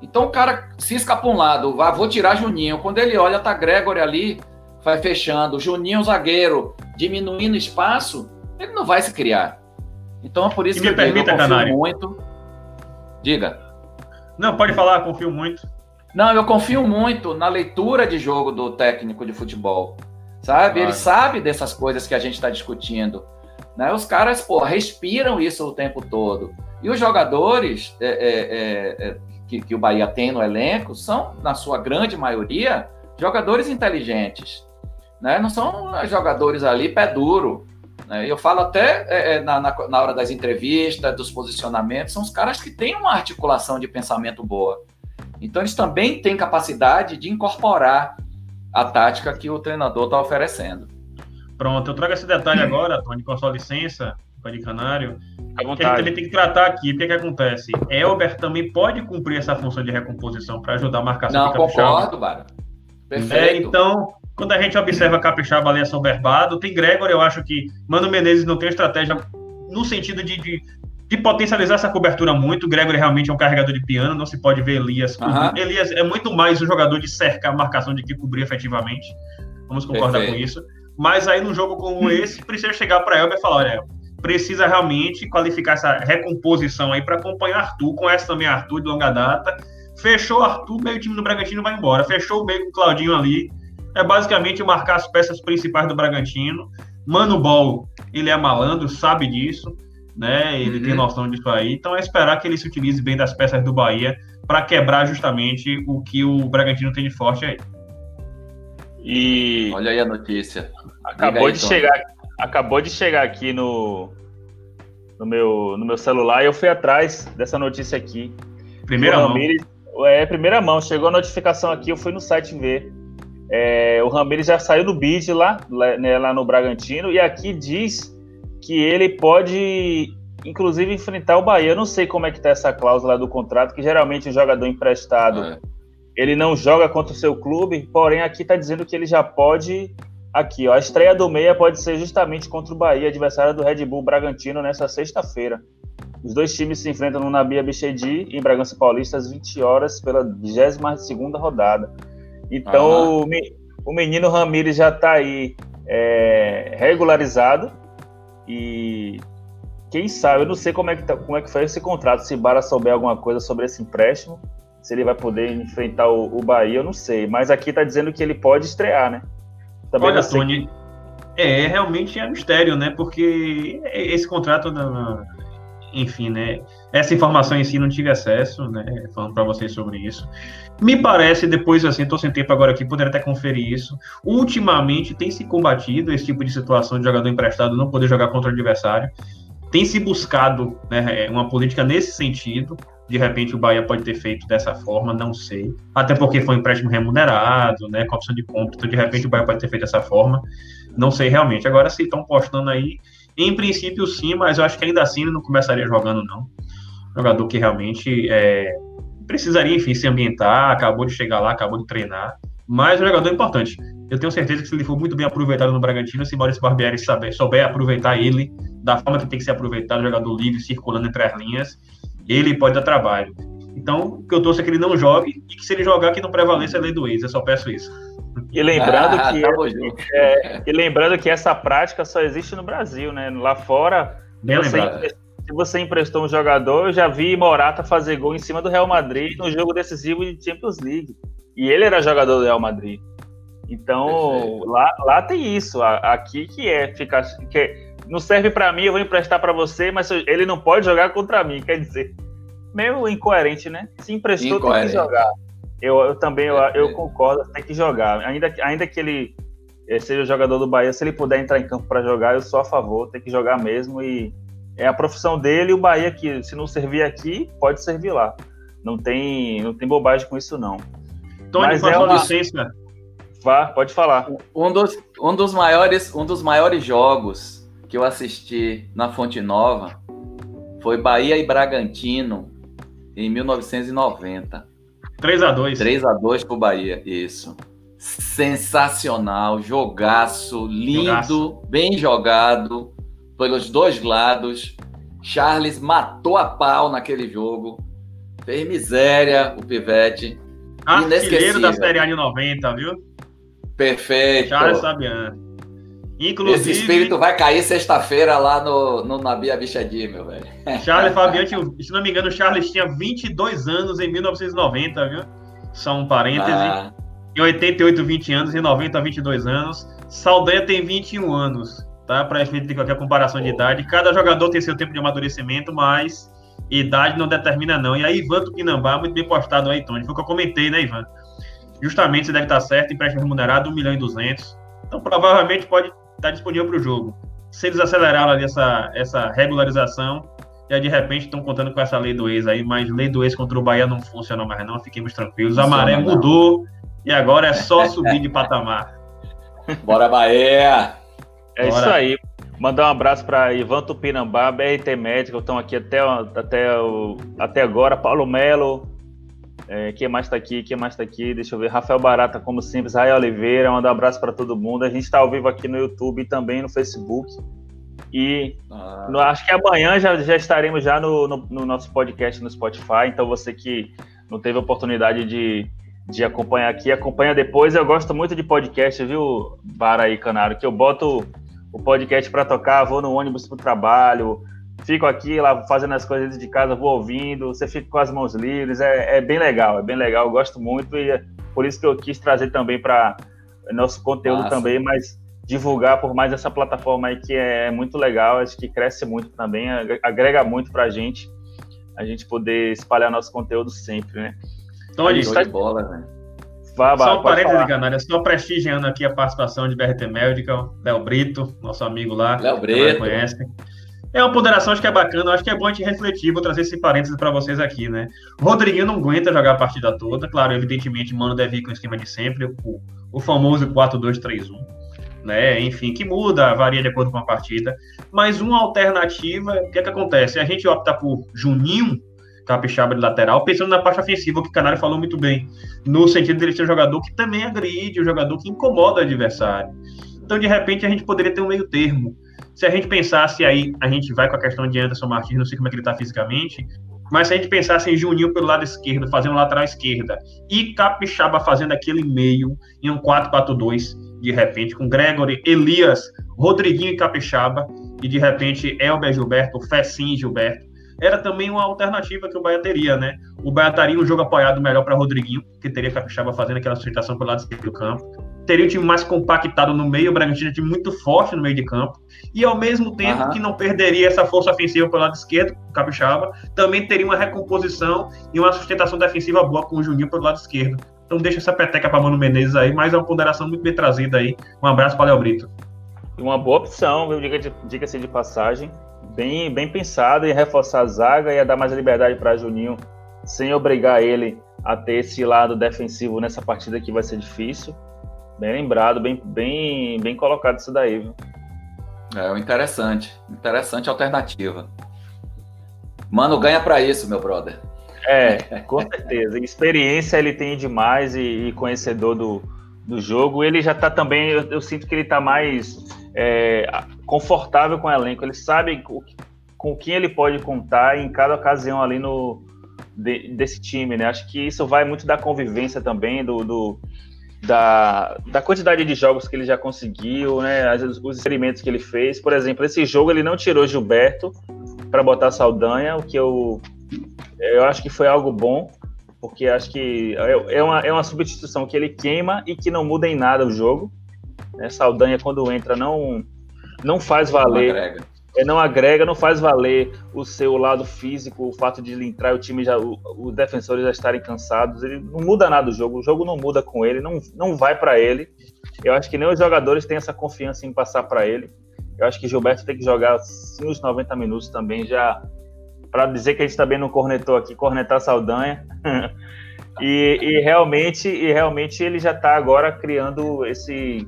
Então o cara cisca para um lado, ah, vou tirar Juninho. Quando ele olha, tá Gregory ali vai fechando. Juninho, zagueiro, diminuindo espaço, ele não vai se criar. Então é por isso E que me eu, digo, permita, eu confio Canário. muito. Diga. Não, pode falar, confio muito. Não, eu confio muito na leitura de jogo do técnico de futebol. Sabe? Claro. Ele sabe dessas coisas que a gente está discutindo. Né? Os caras, pô, respiram isso o tempo todo. E os jogadores é, é, é, é, que, que o Bahia tem no elenco são, na sua grande maioria, jogadores inteligentes. Né? Não são jogadores ali pé duro. Né? Eu falo até é, é, na, na, na hora das entrevistas, dos posicionamentos, são os caras que têm uma articulação de pensamento boa. Então eles também têm capacidade de incorporar a tática que o treinador está oferecendo. Pronto, eu trago esse detalhe agora, Tony, com a sua licença, de Canário, À que a gente também tem que tratar aqui. O que, que acontece? Elber também pode cumprir essa função de recomposição para ajudar a marcação Não, de Capixaba. concordo, Bara. É, Perfeito. então, quando a gente observa Capixaba ali assoberbado, tem Gregor, eu acho que Mano Menezes não tem estratégia no sentido de, de, de potencializar essa cobertura muito. O Gregor realmente é um carregador de piano, não se pode ver Elias. Aham. Elias é muito mais um jogador de cercar a marcação de que cobrir efetivamente. Vamos concordar Perfeito. com isso. Mas aí num jogo como esse, precisa chegar para Elber e falar, olha, precisa realmente qualificar essa recomposição aí para acompanhar Arthur, conhece também Arthur de longa data. Fechou Arthur, meio time do Bragantino vai embora. Fechou o meio com o Claudinho ali. É basicamente marcar as peças principais do Bragantino. Mano Ball, ele é malandro, sabe disso, né? Ele Uhum. tem noção disso aí. Então é esperar que ele se utilize bem das peças do Bahia para quebrar justamente o que o Bragantino tem de forte aí. E Olha aí a notícia. Acabou aí, de Tom. chegar, acabou de chegar aqui no no meu no meu celular e eu fui atrás dessa notícia aqui. Primeira o mão. É, primeira mão, chegou a notificação aqui, eu fui no site ver. É, o Ramires já saiu do bid lá, lá, né, lá no Bragantino, e aqui diz que ele pode, inclusive, enfrentar o Bahia. Eu não sei como é que tá essa cláusula do contrato, que geralmente o jogador emprestado É. ele não joga contra o seu clube, porém aqui tá dizendo que ele já pode. Aqui, ó, a estreia do Meia pode ser justamente contra o Bahia, adversário do Red Bull Bragantino, nessa sexta-feira. Os dois times se enfrentam no Nabi Abichedi, em Bragança Paulista, às 20 horas, pela 22 rodada. Então, me- o menino Ramires já está aí é, regularizado e quem sabe, eu não sei como é que, tá- como é que foi esse contrato, se Bara souber alguma coisa sobre esse empréstimo, se ele vai poder enfrentar o, o Bahia, eu não sei. Mas aqui está dizendo que ele pode estrear, né? Também Olha, sei Tony, é, realmente é mistério, né? Porque esse contrato, da- enfim, né? Essa informação em si não tive acesso, né? Falando para vocês sobre isso. Me parece, depois, assim, tô sem tempo agora aqui, poderia até conferir isso. Ultimamente tem se combatido esse tipo de situação de jogador emprestado não poder jogar contra o adversário. Tem se buscado né, uma política nesse sentido. De repente o Bahia pode ter feito dessa forma, não sei. Até porque foi um empréstimo remunerado, né? Com opção de compra. Então, de repente, o Bahia pode ter feito dessa forma. Não sei realmente. Agora, se estão postando aí, em princípio sim, mas eu acho que ainda assim ele não começaria jogando, não. Jogador que realmente é, precisaria, enfim, se ambientar, acabou de chegar lá, acabou de treinar. Mas é um jogador importante. Eu tenho certeza que se ele for muito bem aproveitado no Bragantino, se Maurício Barbieri saber, souber aproveitar ele da forma que tem que ser aproveitado, jogador livre, circulando entre as linhas, ele pode dar trabalho. Então, o que eu torço é que ele não jogue e que se ele jogar, que não prevaleça a lei do ex. Eu só peço isso. E lembrando Ah, que é, e lembrando que essa prática só existe no Brasil, né? Lá fora, Bem você empre- se você emprestou um jogador, eu já vi Morata fazer gol em cima do Real Madrid no jogo decisivo de Champions League. E ele era jogador do Real Madrid. Então, Perfeito. lá, lá tem isso. Aqui que é ficar que é- não serve pra mim, eu vou emprestar pra você, mas ele não pode jogar contra mim, quer dizer. Meio incoerente, né? Se emprestou, tem Incoerente. que jogar. Eu, eu também eu, eu Perfeito. concordo, tem que jogar. Ainda, que- ainda que ele eh, seja jogador do Bahia, se ele puder entrar em campo pra jogar, eu sou a favor, tem que jogar mesmo e é a profissão dele e o Bahia que se não servir aqui, pode servir lá. Não tem, não tem bobagem com isso não. Tony, Mas é uma- licença, Vá, pode falar. Um dos, um dos maiores, um dos maiores jogos que eu assisti na Fonte Nova foi Bahia e Bragantino em 1990. 3x2. 3 a 2 pro Bahia, isso. Sensacional, jogaço, lindo, Jogaço. bem jogado pelos dois lados. Charles matou a pau naquele jogo. Fez miséria o Pivete. Artilheiro da Série A de 90, viu? Perfeito. Charles Fabiano. Inclusive, Esse espírito vai cair sexta-feira lá no, no Nabi Abichadi, meu velho. Charles Fabiano, se não me engano, o Charles tinha 22 anos em 1990, viu? Só um parêntese. Ah. Em 88, 20 anos, em 90, 22 anos. Saldanha tem 21 anos, tá? Para efeito qualquer comparação de idade. Cada jogador tem seu tempo de amadurecimento, mas idade não determina, não. E aí, Ivan Tupinambá, muito bem postado aí, Tony. Foi o que eu comentei, né, Ivan? Justamente você deve estar certo, empréstimo remunerado, 1 milhão e 200. Então, provavelmente pode estar disponível para o jogo. Se eles aceleraram ali essa, essa regularização, já de repente estão contando com essa lei do ex aí, mas lei do ex contra o Bahia não funciona mais, não. Fiquemos tranquilos. A maré mudou e agora é só subir de patamar. Bora, Bahia! É Bora. isso aí. Mandar um abraço para Ivan Tupinambá, BRT Médico, estão aqui até, até, até agora. Paulo Melo, é, quem mais está aqui? Quem mais está aqui? Deixa eu ver. Rafael Barata, como sempre. Raia Oliveira, mandar um abraço para todo mundo. A gente está ao vivo aqui no YouTube e também no Facebook. E ah. no, acho que amanhã já, já estaremos já no, no, no, nosso podcast no Spotify. Então você que não teve oportunidade de, de acompanhar aqui, acompanha depois. Eu gosto muito de podcast, viu, Bara aí, Canário? Que eu boto o podcast para tocar, vou no ônibus para o trabalho, fico aqui lá fazendo as coisas de casa, vou ouvindo, você fica com as mãos livres, é, é bem legal, é bem legal, eu gosto muito e é por isso que eu quis trazer também para nosso conteúdo Nossa. também, mas divulgar por mais essa plataforma aí que é muito legal, acho que cresce muito também, agrega muito para a gente, a gente poder espalhar nosso conteúdo sempre, né? Então, a gente tá... de bola, né? Vá, só um parênteses, Canária, só prestigiando aqui a participação de BRT Medical, Léo Brito, nosso amigo lá. Léo Brito. Conhece. É uma ponderação, acho que é bacana, acho que é bom a gente refletir, vou trazer esse parênteses para vocês aqui, né? Rodriguinho não aguenta jogar a partida toda, claro, evidentemente, Mano deve ir com o esquema de sempre, o, o famoso 4-2-3-1, né? Enfim, que muda, varia de acordo com a partida, mas uma alternativa, o que é que acontece? A gente opta por Juninho, capixaba de lateral, pensando na parte ofensiva, que o Canário falou muito bem, no sentido de ele ser um jogador que também agride, um jogador que incomoda o adversário. Então, de repente, a gente poderia ter um meio termo, se a gente pensasse aí, a gente vai com a questão de Anderson Martins, não sei como é que ele está fisicamente, mas se a gente pensasse em Juninho pelo lado esquerdo, fazendo lateral esquerda, e Capixaba fazendo aquele meio em um 4-4-2, de repente, com Gregory, Elias, Rodriguinho e Capixaba, e de repente Elber Gilberto, Fessim Gilberto, era também uma alternativa que o Bahia teria, né? O Bahia teria um jogo apoiado melhor para Rodriguinho, que teria Capixaba fazendo aquela sustentação pelo lado esquerdo do campo teria um time mais compactado no meio, o Bragantino é um time muito forte no meio de campo, e ao mesmo tempo uhum. que não perderia essa força ofensiva pelo lado esquerdo, o Capixaba, também teria uma recomposição e uma sustentação defensiva boa com o Juninho pelo lado esquerdo. Então deixa essa peteca para Mano Menezes aí, mas é uma ponderação muito bem trazida aí. Um abraço para Léo Brito. Uma boa opção, viu? Diga-se de passagem. Bem, bem pensado em reforçar a zaga e a dar mais liberdade para Juninho, sem obrigar ele a ter esse lado defensivo nessa partida que vai ser difícil. Bem lembrado, bem, bem, bem colocado isso daí, viu? É, interessante. Interessante alternativa. Mano, ganha para isso, meu brother. É, com certeza. Experiência ele tem demais e, e conhecedor do, do jogo. Ele já tá também, eu, eu sinto que ele tá mais é, confortável com o elenco. Ele sabe o, com quem ele pode contar em cada ocasião ali no, de, desse time, né? Acho que isso vai muito da convivência também, do, do da, da quantidade de jogos que ele já conseguiu, né? Os experimentos que ele fez. Por exemplo, esse jogo ele não tirou Gilberto para botar Saldanha, o que eu, eu acho que foi algo bom, porque acho que é, é uma, é uma substituição que ele queima e que não muda em nada o jogo. Né? Saldanha, quando entra, não, não faz valer é, não agrega, não faz valer o seu lado físico, o fato de ele entrar o time já, os defensores já estarem cansados, ele não muda nada o jogo, o jogo não muda com ele, não, não vai para ele. Eu acho que nem os jogadores têm essa confiança em passar para ele. Eu acho que Gilberto tem que jogar sim os 90 minutos também, já para dizer que a gente também não cornetou aqui, cornetar Saldanha. e, e, realmente, e realmente ele já está agora criando esse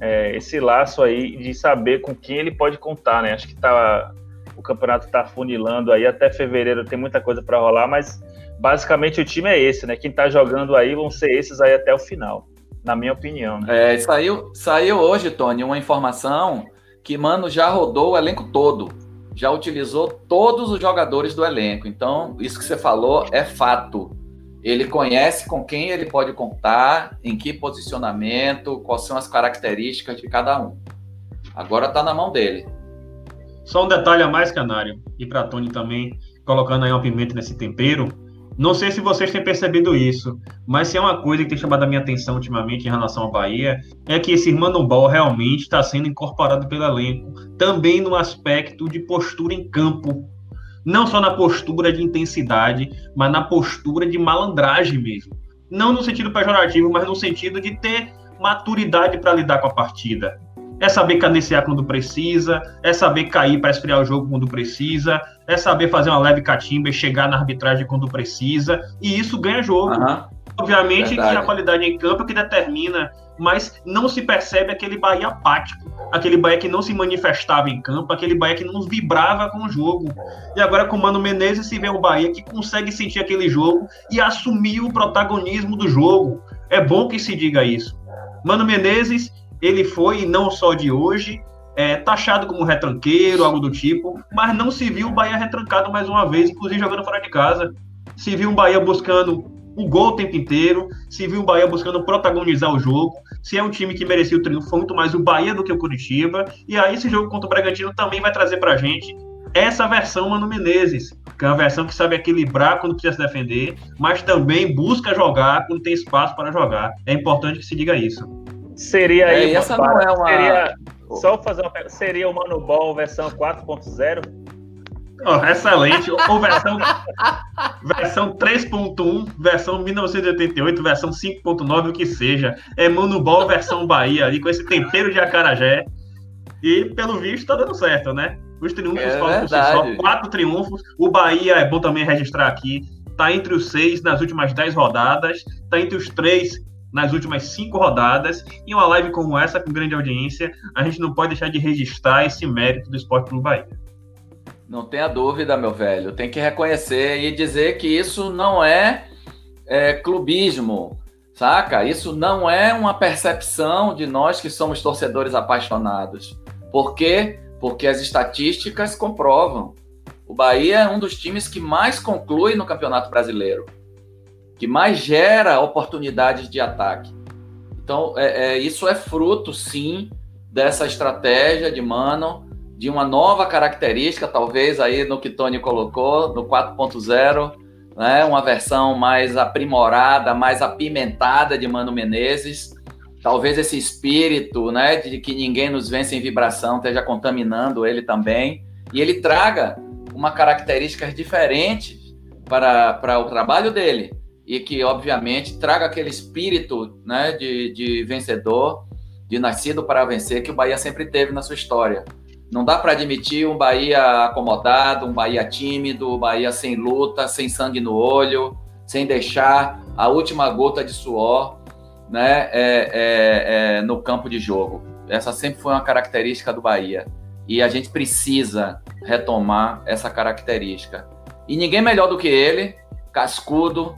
é, esse laço aí de saber com quem ele pode contar, né? Acho que tá, o campeonato está funilando aí até fevereiro, tem muita coisa para rolar, mas basicamente o time é esse, né? Quem está jogando aí vão ser esses aí até o final, na minha opinião. Né? É, saiu, saiu hoje, Tony, uma informação que Mano já rodou o elenco todo, já utilizou todos os jogadores do elenco. Então, isso que você falou é fato. Ele conhece com quem ele pode contar, em que posicionamento, quais são as características de cada um. Agora está na mão dele. Só um detalhe a mais, Canário, e para Tony também, colocando aí uma pimenta nesse tempero. Não sei se vocês têm percebido isso, mas se é uma coisa que tem chamado a minha atenção ultimamente em relação ao Bahia, é que esse Mano Ball realmente está sendo incorporado pelo elenco, também no aspecto de postura em campo. Não só na postura de intensidade, mas na postura de malandragem mesmo. Não no sentido pejorativo, mas no sentido de ter maturidade para lidar com a partida. É saber cadenciar quando precisa, é saber cair para esfriar o jogo quando precisa, é saber fazer uma leve catimba e chegar na arbitragem quando precisa, e isso ganha jogo. Uhum. Obviamente Verdade. que a qualidade em campo é que determina, mas não se percebe aquele Bahia apático, aquele Bahia que não se manifestava em campo, aquele Bahia que não vibrava com o jogo. E agora com o Mano Menezes se vê um Bahia que consegue sentir aquele jogo e assumir o protagonismo do jogo. É bom que se diga isso. Mano Menezes ele foi, não só de hoje, é, taxado como retranqueiro, algo do tipo, mas não se viu o Bahia retrancado mais uma vez, inclusive jogando fora de casa. Se viu o Bahia buscando o gol o tempo inteiro, se viu o Bahia buscando protagonizar o jogo. Se é um time que merecia o triunfo, foi muito mais o Bahia do que o Curitiba. E aí esse jogo contra o Bragantino também vai trazer pra gente essa versão Mano Menezes, que é uma versão que sabe equilibrar quando precisa se defender, mas também busca jogar quando tem espaço para jogar. É importante que se diga isso. Seria aí. É, essa não é uma. Seria, só fazer uma Seria o Mano Ball versão 4.0? Oh, excelente. Ou versão, versão 3.1, versão 1988, versão 5.9, o que seja. É Mano Ball versão Bahia ali, com esse tempero de acarajé. E, pelo visto, tá dando certo, né? Os triunfos é falam por si só. Quatro triunfos. O Bahia, é bom também registrar aqui, tá entre os seis nas últimas dez rodadas. Tá entre os três nas últimas cinco rodadas. E uma live como essa, com grande audiência, a gente não pode deixar de registrar esse mérito do Esporte Clube Bahia. Não tenha dúvida, meu velho. Tem que reconhecer e dizer que isso não é, é clubismo, saca? Isso não é uma percepção de nós que somos torcedores apaixonados. Por quê? Porque as estatísticas comprovam. O Bahia é um dos times que mais conclui no Campeonato Brasileiro que mais gera oportunidades de ataque. Então, é, é, isso é fruto, sim, dessa estratégia de Mano, de uma nova característica, talvez aí no que Tony colocou, no 4.0, né, uma versão mais aprimorada, mais apimentada de Mano Menezes. Talvez esse espírito né, de que ninguém nos vence em vibração esteja contaminando ele também. E ele traga uma característica diferente para, para o trabalho dele e que, obviamente, traga aquele espírito né, de, de vencedor, de nascido para vencer, que o Bahia sempre teve na sua história. Não dá para admitir um Bahia acomodado, um Bahia tímido, um Bahia sem luta, sem sangue no olho, sem deixar a última gota de suor né, é, é, é, no campo de jogo. Essa sempre foi uma característica do Bahia. E a gente precisa retomar essa característica. E ninguém melhor do que ele, cascudo,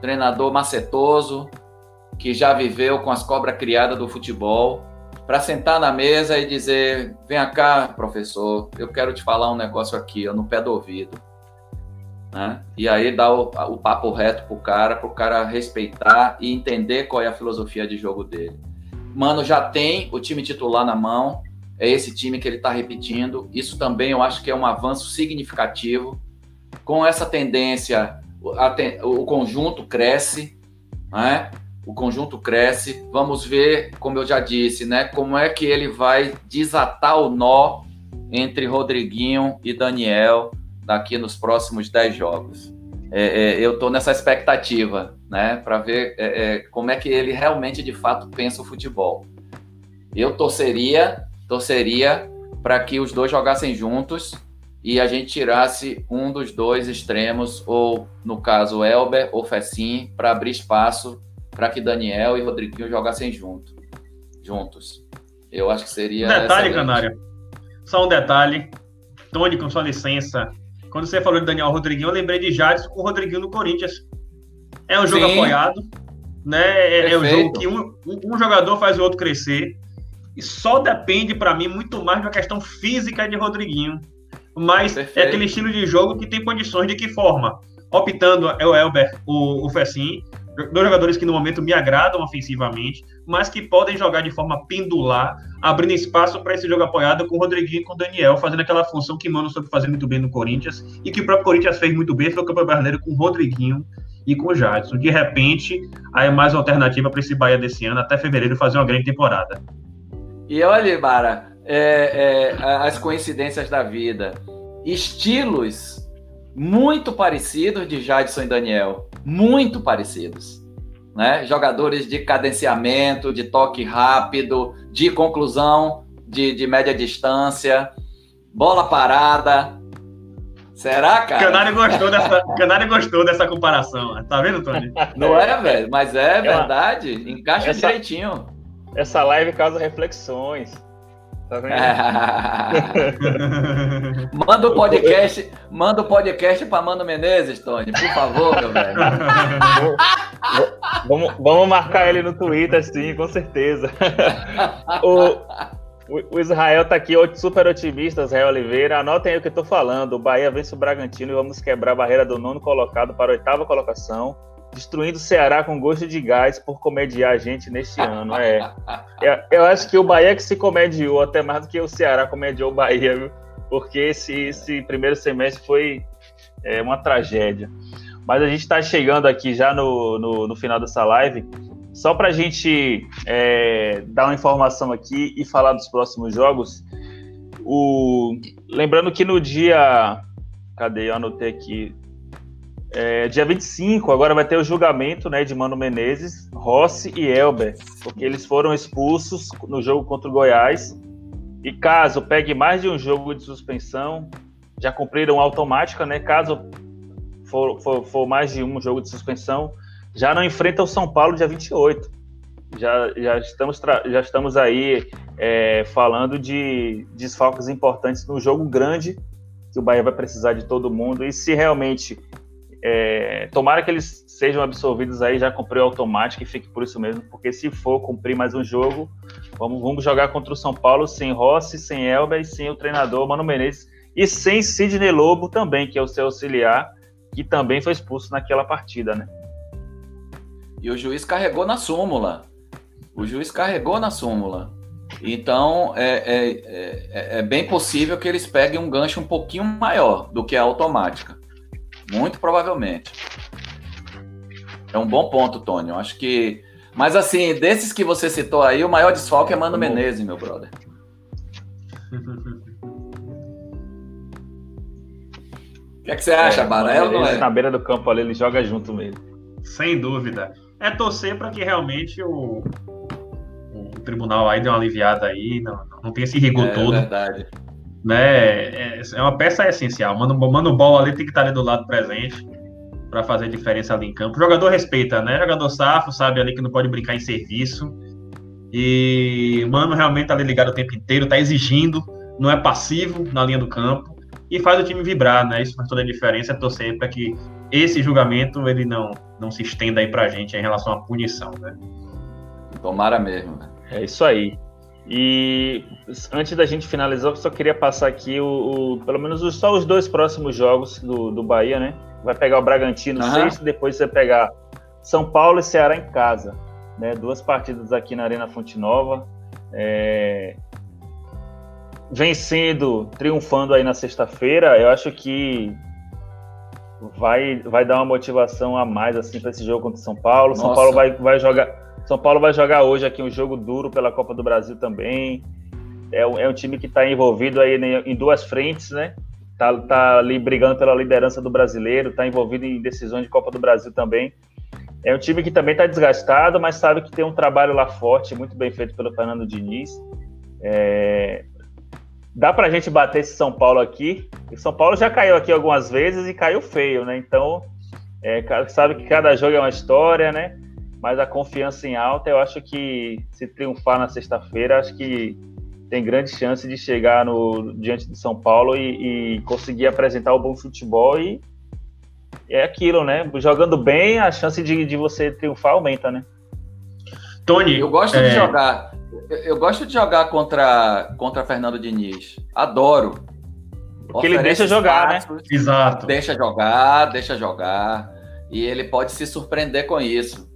treinador macetoso, que já viveu com as cobras criadas do futebol, para sentar na mesa e dizer: vem cá, professor, eu quero te falar um negócio aqui, no pé do ouvido. Né? E aí dá o, o papo reto pro cara, pro cara respeitar e entender qual é a filosofia de jogo dele. Mano, já tem o time titular na mão, é esse time que ele está repetindo. Isso também eu acho que é um avanço significativo. Com essa tendência o conjunto cresce, né? O conjunto cresce. Vamos ver, como eu já disse, né? Como é que ele vai desatar o nó entre Rodriguinho e Daniel daqui nos próximos 10 jogos. É, é, eu estou nessa expectativa, né? Para ver é, é, como é que ele realmente, de fato, pensa o futebol. Eu torceria, torceria para que os dois jogassem juntos e a gente tirasse um dos dois extremos, ou no caso Elber ou Fessim, para abrir espaço para que Daniel e Rodriguinho jogassem junto, juntos. Eu acho que seria. Um detalhe, excelente. Canário. Só um detalhe. Tony, com sua licença. Quando você falou de Daniel Rodriguinho, eu lembrei de Jadson com o Rodriguinho no Corinthians. É um jogo Sim. apoiado, né? É, é um jogo que um, um jogador faz o outro crescer. E só depende, para mim, muito mais da questão física de Rodriguinho mas Perfeito. é aquele estilo de jogo que tem condições de que forma? optando é o Elber, o, o Fessin, dois jogadores que no momento me agradam ofensivamente, mas que podem jogar de forma pendular, abrindo espaço para esse jogo apoiado com o Rodriguinho e com o Daniel, fazendo aquela função que Mano soube fazer muito bem no Corinthians e que o próprio Corinthians fez muito bem, foi o campeão brasileiro com o Rodriguinho e com o Jadson. De repente, aí é mais uma alternativa para esse Bahia desse ano, até fevereiro, fazer uma grande temporada. E olha, Bara, é, é, as coincidências da vida. Estilos muito parecidos de Jadson e Daniel. Muito parecidos. Né? Jogadores de cadenciamento, de toque rápido, de conclusão de, de média distância, bola parada. Será, cara? Canário gostou dessa, Canário gostou dessa comparação. Tá vendo, Tony? Não é, velho? Mas é verdade. Encaixa essa, direitinho. Essa live causa reflexões. Tá vendo? manda o podcast, manda o podcast para Mano Menezes, Tony, por favor, meu velho. vamos, vamos marcar ele no Twitter, sim, com certeza. o, o, Israel tá aqui, super otimista, Israel Oliveira. Anotem aí o que eu tô falando. O Bahia vence o Bragantino e vamos quebrar a barreira do nono colocado para a oitava colocação destruindo o Ceará com gosto de gás por comediar a gente neste ano. É. Eu, acho que o Bahia que se comediou até mais do que o Ceará comediou o Bahia, viu? Porque esse, esse primeiro semestre foi é, uma tragédia. Mas a gente está chegando aqui já no, no, no, final dessa live. Só para a gente é, dar uma informação aqui e falar dos próximos jogos. O... Lembrando que no dia. Cadê? Eu anotei aqui. É, dia 25, agora vai ter o julgamento né, de Mano Menezes, Rossi e Elber, porque eles foram expulsos no jogo contra o Goiás. E caso pegue mais de um jogo de suspensão, já cumpriram automática, né? Caso for, for, for mais de um jogo de suspensão, já não enfrenta o São Paulo dia 28. Já, já, estamos, já estamos aí é, falando de desfalques importantes no jogo grande, que o Bahia vai precisar de todo mundo. E se realmente é, tomara que eles sejam absolvidos aí, já comprei automático e fique por isso mesmo, porque se for cumprir mais um jogo, vamos, vamos jogar contra o São Paulo sem Rossi, sem Elber e sem o treinador Mano Menezes e sem Sidney Lobo também, que é o seu auxiliar, que também foi expulso naquela partida, né? E o juiz carregou na súmula. O juiz carregou na súmula. Então é, é, é, é bem possível que eles peguem um gancho um pouquinho maior do que a automática. Muito provavelmente. É um bom ponto, Tony. Eu acho que. Mas assim, desses que você citou aí, o maior desfalque é Mano Menezes, meu brother. O que, é que você acha, é, Barelo? Ele, é? Na beira do campo ali, ele joga junto mesmo. Sem dúvida. É torcer para que realmente o, o tribunal aí dê uma aliviada aí, não, não tem esse rigor é, todo. É verdade né? É, é uma peça essencial. Mano, mano bola ali tem que estar ali do lado presente para fazer diferença ali em campo. O jogador respeita, né? O jogador safo, sabe ali que não pode brincar em serviço. E mano realmente tá ali ligado o tempo inteiro, tá exigindo, não é passivo na linha do campo e faz o time vibrar, né? Isso faz toda a diferença, é torcer para que esse julgamento ele não não se estenda aí pra gente em relação à punição, né? Tomara mesmo. Né? É isso aí. E antes da gente finalizar, eu só queria passar aqui o, o pelo menos os, só os dois próximos jogos do, do Bahia, né? Vai pegar o Bragantino uhum. sexto, depois você pegar São Paulo e Ceará em casa. Né? Duas partidas aqui na Arena Fonte Nova. É... Vencendo, triunfando aí na sexta-feira, eu acho que vai, vai dar uma motivação a mais assim para esse jogo contra o São Paulo. Nossa. São Paulo vai, vai jogar são Paulo vai jogar hoje aqui um jogo duro pela Copa do Brasil também. É um, é um time que está envolvido aí em duas frentes, né? Tá, tá ali brigando pela liderança do brasileiro, está envolvido em decisões de Copa do Brasil também. É um time que também está desgastado, mas sabe que tem um trabalho lá forte, muito bem feito pelo Fernando Diniz. É... Dá para a gente bater esse São Paulo aqui. O São Paulo já caiu aqui algumas vezes e caiu feio, né? Então, é, sabe que cada jogo é uma história, né? Mas a confiança em alta, eu acho que se triunfar na sexta-feira, acho que tem grande chance de chegar no diante de São Paulo e, e conseguir apresentar o bom futebol e é aquilo, né? Jogando bem, a chance de, de você triunfar aumenta, né? Tony, eu gosto é... de jogar. Eu gosto de jogar contra contra Fernando Diniz. Adoro. Porque ele deixa jogar, espaços, né? Exato. Deixa jogar, deixa jogar. E ele pode se surpreender com isso.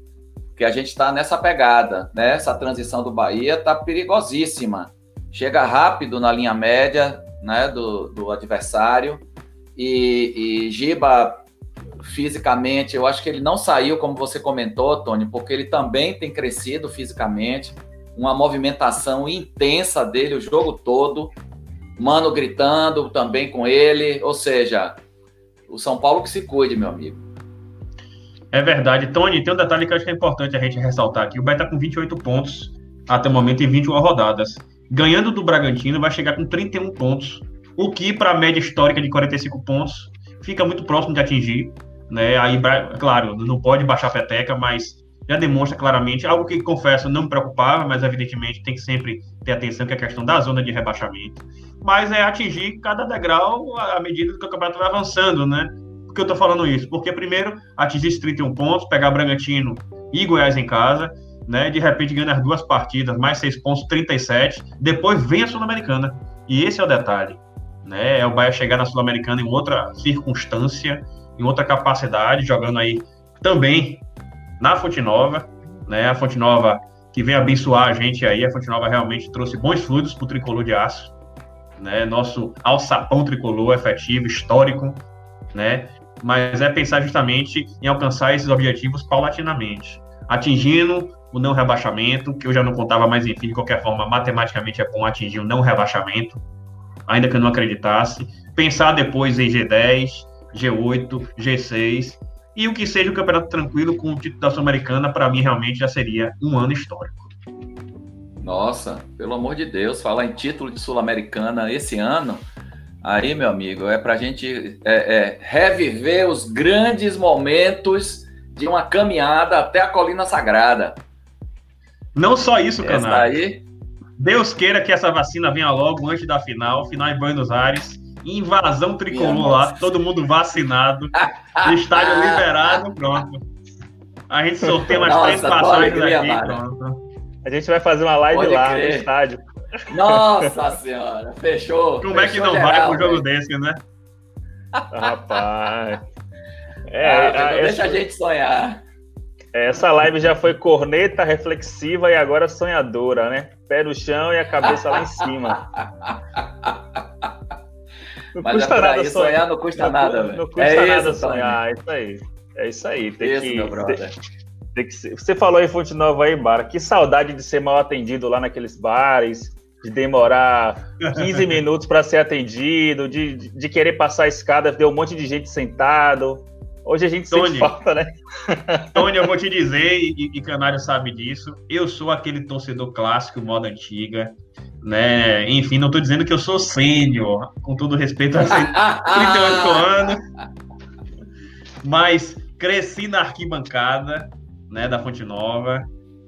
Porque a gente está nessa pegada, né? Essa transição do Bahia está perigosíssima. Chega rápido na linha média né, do, do adversário. E, e Giba, fisicamente, eu acho que ele não saiu, como você comentou, Tony, porque ele também tem crescido fisicamente. Uma movimentação intensa dele o jogo todo. Mano gritando também com ele. Ou seja, o São Paulo que se cuide, meu amigo. É verdade. Tony, tem um detalhe que eu acho que é importante a gente ressaltar aqui. O Bahia está com 28 pontos até o momento em 21 rodadas. Ganhando do Bragantino, vai chegar com 31 pontos, o que, para a média histórica de 45 pontos, fica muito próximo de atingir. Né? Aí, claro, não pode baixar a peteca, mas já demonstra claramente algo que, confesso, não me preocupava, mas evidentemente tem que sempre ter atenção, que é a questão da zona de rebaixamento. Mas é atingir cada degrau à medida que o campeonato vai avançando, né? Que eu tô falando isso? Porque, primeiro, atingir esses 31 pontos, pegar Bragantino e Goiás em casa, né? De repente ganha as duas partidas, mais 6 pontos, 37. Depois vem a Sul-Americana. E esse é o detalhe, né? É o Bahia chegar na Sul-Americana em outra circunstância, em outra capacidade, jogando aí também na Fonte Nova, né? A Fonte Nova que vem abençoar a gente aí, a Fonte Nova realmente trouxe bons fluidos para o tricolor de aço, né? Nosso alçapão tricolor efetivo, histórico, né? Mas é pensar justamente em alcançar esses objetivos paulatinamente, atingindo o não rebaixamento, que eu já não contava, mas enfim, de qualquer forma, matematicamente é bom atingir o não rebaixamento, ainda que eu não acreditasse. Pensar depois em G10, G8, G6 e o que seja o campeonato tranquilo com o título da Sul-Americana, para mim realmente já seria um ano histórico. Nossa, pelo amor de Deus, falar em título de Sul-Americana esse ano, aí, meu amigo, é para a gente é, é, reviver os grandes momentos de uma caminhada até a Colina Sagrada. Não só isso, Canário. Aí... Deus queira que essa vacina venha logo antes da final, final em Buenos Aires invasão tricolor lá, todo mundo vacinado, estádio liberado, pronto. A gente sorteia umas Nossa, três passagens aqui, pronto. A gente vai fazer uma live Pode lá crer. no estádio. Nossa senhora, fechou. Como fechou é que não geral, vai pro jogo desse, né? Rapaz. É, ah, a, essa, deixa a gente sonhar. Essa live já foi corneta, reflexiva e agora sonhadora, né? Pé no chão e a cabeça lá em cima. Não Mas custa é nada sonhar. sonhar. Não custa não, nada, velho. Não custa é nada isso, sonhar, é isso aí. É isso aí. Tem isso, que, meu brother. Tem, tem que ser. Você falou em Fonte Nova aí, Bara. Que saudade de ser mal atendido lá naqueles bares, de demorar 15 minutos para ser atendido, de, de, querer passar a escada, ter um monte de gente sentado. Hoje a gente Tony, sente falta, né? Tony, eu vou te dizer, e, e Canário sabe disso, eu sou aquele torcedor clássico, moda antiga, né? Enfim, não estou dizendo que eu sou sênior, com todo respeito a 38 anos, mas cresci na arquibancada, né, da Fonte Nova.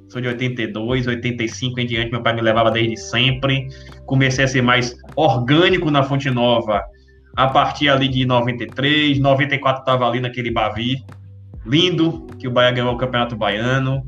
Sou de 82, 85 em diante, meu pai me levava desde sempre. Comecei a ser mais orgânico na Fonte Nova a partir ali de 93, 94 estava ali naquele Bavi lindo, que o Bahia ganhou o Campeonato Baiano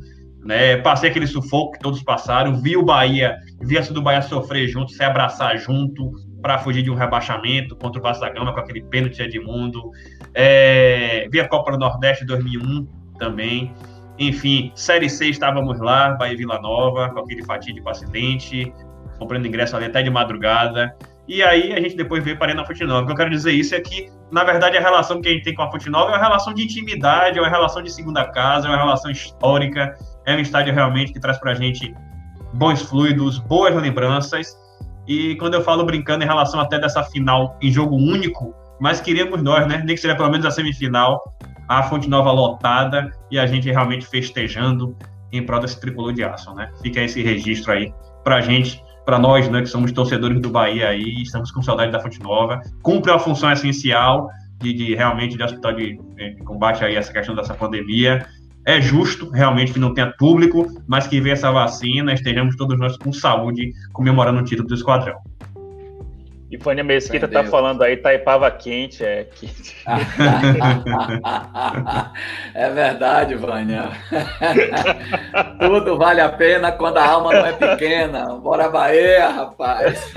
né? Passei aquele sufoco que todos passaram, vi o Bahia, vi a do Bahia sofrer junto, se abraçar junto para fugir de um rebaixamento contra o Vasco da Gama com aquele pênalti de Edmundo. É, vi a Copa do Nordeste 2001 também. Enfim, Série C estávamos lá, Bahia Vila Nova, com aquele fatídico acidente, comprando ingresso ali até de madrugada. E aí a gente depois veio para na Fonte Nova. O que eu quero dizer isso é que, na verdade, a relação que a gente tem com a Fonte Nova é uma relação de intimidade, é uma relação de segunda casa, é uma relação histórica, é um estádio realmente que traz para a gente bons fluidos, boas lembranças. E quando eu falo brincando em relação até dessa final em jogo único, mas queríamos nós, né? Nem que seja pelo menos a semifinal, a Fonte Nova lotada e a gente realmente festejando em prol desse tricolor de aço, né? Fica esse registro aí pra gente, para nós, né, que somos torcedores do Bahia aí, estamos com saudade da Fonte Nova. Cumpre a função essencial de, de realmente de hospital de, de combate aí essa questão dessa pandemia é justo realmente que não tenha público, mas que venha essa vacina, estejamos todos nós com saúde, comemorando o título do esquadrão. E Fânia Mesquita tá falando aí, Taipava quente, é quente. é verdade, Vânia. Tudo vale a pena quando a alma não é pequena. Bora Bahia, rapaz.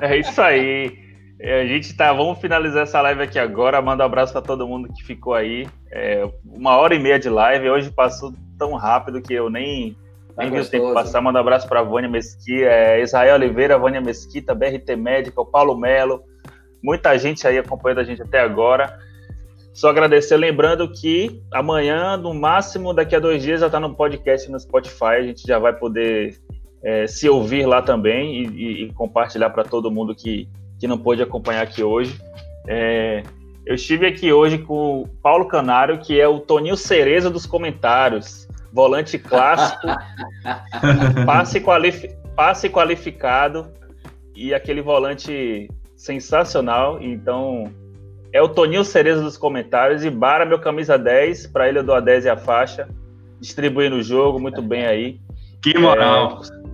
é isso aí. É, a gente tá, vamos finalizar essa live aqui agora. Manda um abraço para todo mundo que ficou aí. É, uma hora e meia de live. Hoje passou tão rápido que eu nem, tá nem vi o tempo passar. Manda um abraço para Vânia Mesquita, é, Israel Oliveira, Vânia Mesquita, BRT Médica, Paulo Melo. Muita gente aí acompanhando a gente até agora. Só agradecer, lembrando que amanhã, no máximo, daqui a dois dias, já está no podcast no Spotify. A gente já vai poder é, se ouvir lá também e, e, e compartilhar para todo mundo que, que não pôde acompanhar aqui hoje. É, eu estive aqui hoje com o Paulo Canário, que é o Toninho Cereza dos comentários, volante clássico, passe, qualif passe qualificado e aquele volante sensacional. Então, é o Toninho Cereza dos comentários e Bara, meu camisa 10, para ele eu dou a 10 e a faixa, distribuindo o jogo muito bem aí. Que moral! É,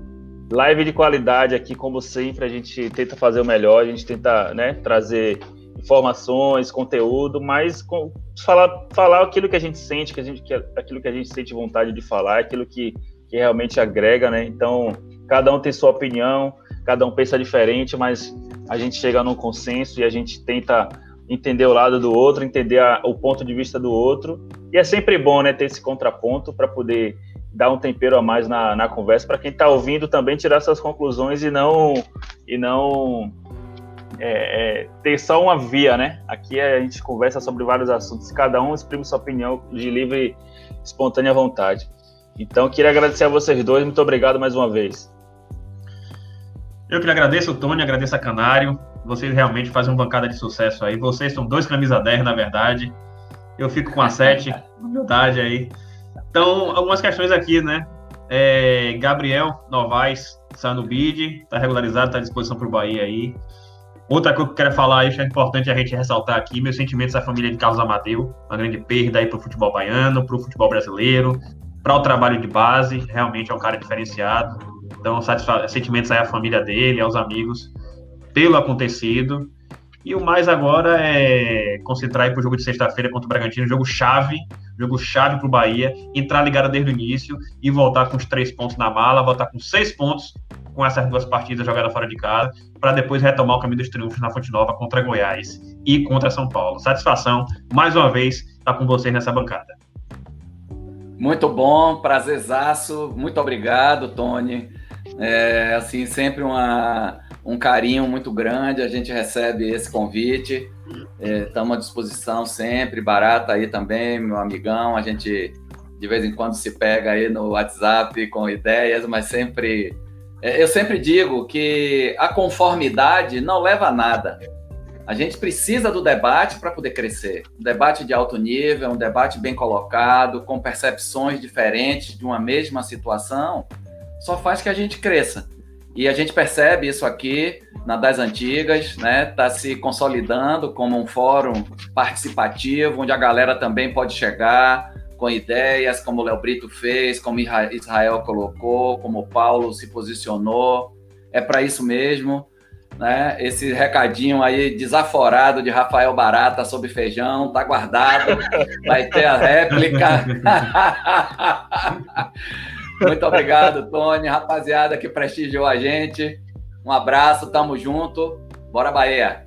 Live de qualidade aqui, como sempre, a gente tenta fazer o melhor, a gente tenta né, trazer informações, conteúdo, mas com, falar, falar aquilo que a gente sente, que a gente, que, aquilo que a gente sente vontade de falar, aquilo que, que realmente agrega, né? Então, cada um tem sua opinião, cada um pensa diferente, mas a gente chega num consenso e a gente tenta entender o lado do outro, entender a, o ponto de vista do outro. E é sempre bom, né, ter esse contraponto para poder dar um tempero a mais na, na conversa para quem está ouvindo também tirar suas conclusões e não e não é, é, ter só uma via, né? Aqui a gente conversa sobre vários assuntos, cada um exprime sua opinião de livre, espontânea vontade. Então, queria agradecer a vocês dois, muito obrigado mais uma vez. Eu que agradeço, Tony, agradeço a Canário. Vocês realmente fazem uma bancada de sucesso aí. Vocês são dois camisa 10, na verdade. Eu fico com a 7, humildade aí. Então, algumas questões aqui, né? É, Gabriel Novaes está no bid, está regularizado, está à disposição para o Bahia aí. Outra coisa que eu quero falar, que é importante a gente ressaltar aqui, meus sentimentos à família de Carlos Amadeu, uma grande perda aí para o futebol baiano, para o futebol brasileiro, para o trabalho de base, realmente é um cara diferenciado. Então, sentimentos aí à família dele, aos amigos, pelo acontecido. E o mais agora é concentrar para o jogo de sexta-feira contra o Bragantino, jogo chave, jogo chave para o Bahia, entrar ligado desde o início e voltar com os três pontos na mala, voltar com seis pontos com essas duas partidas jogadas fora de casa, para depois retomar o caminho dos triunfos na Fonte Nova contra Goiás e contra São Paulo. Satisfação, mais uma vez, estar tá com vocês nessa bancada. Muito bom, prazerzaço, muito obrigado, Tony. É, assim, sempre uma um carinho muito grande. A gente recebe esse convite. Estamos é, à disposição sempre. Barata aí também, meu amigão. A gente de vez em quando se pega aí no WhatsApp com ideias, mas sempre. É, eu sempre digo que a conformidade não leva a nada. A gente precisa do debate para poder crescer. Um debate de alto nível, um debate bem colocado, com percepções diferentes de uma mesma situação, só faz que a gente cresça. E a gente percebe isso aqui na das antigas, né? Está se consolidando como um fórum participativo, onde a galera também pode chegar com ideias, como o Léo Brito fez, como Israel colocou, como o Paulo se posicionou. É para isso mesmo. Né? Esse recadinho aí desaforado de Rafael Barata sobre feijão, tá guardado, vai ter a réplica. Muito obrigado, Tony, rapaziada que prestigiou a gente. Um abraço, tamo junto. Bora, Bahia.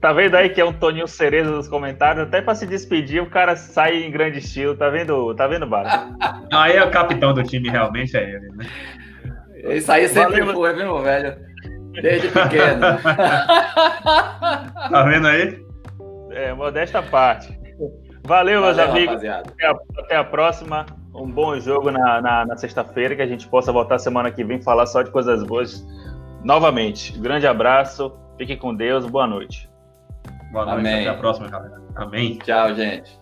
Tá vendo aí que é um Toninho Cereza nos comentários? Até para se despedir, o cara sai em grande estilo. Tá vendo, tá vendo, Bárbara? aí é o capitão do time, realmente é ele, né? Isso aí sempre Valeu, foi, viu, velho? Desde pequeno. tá vendo aí? É, modesta parte. Valeu, Valeu meus amigos. Até a, até a próxima um bom jogo na, na, na sexta-feira, que a gente possa voltar semana que vem falar só de coisas boas novamente. Grande abraço, fique com Deus, boa noite. Boa noite, Amém. até a próxima, galera. Amém. Tchau, gente.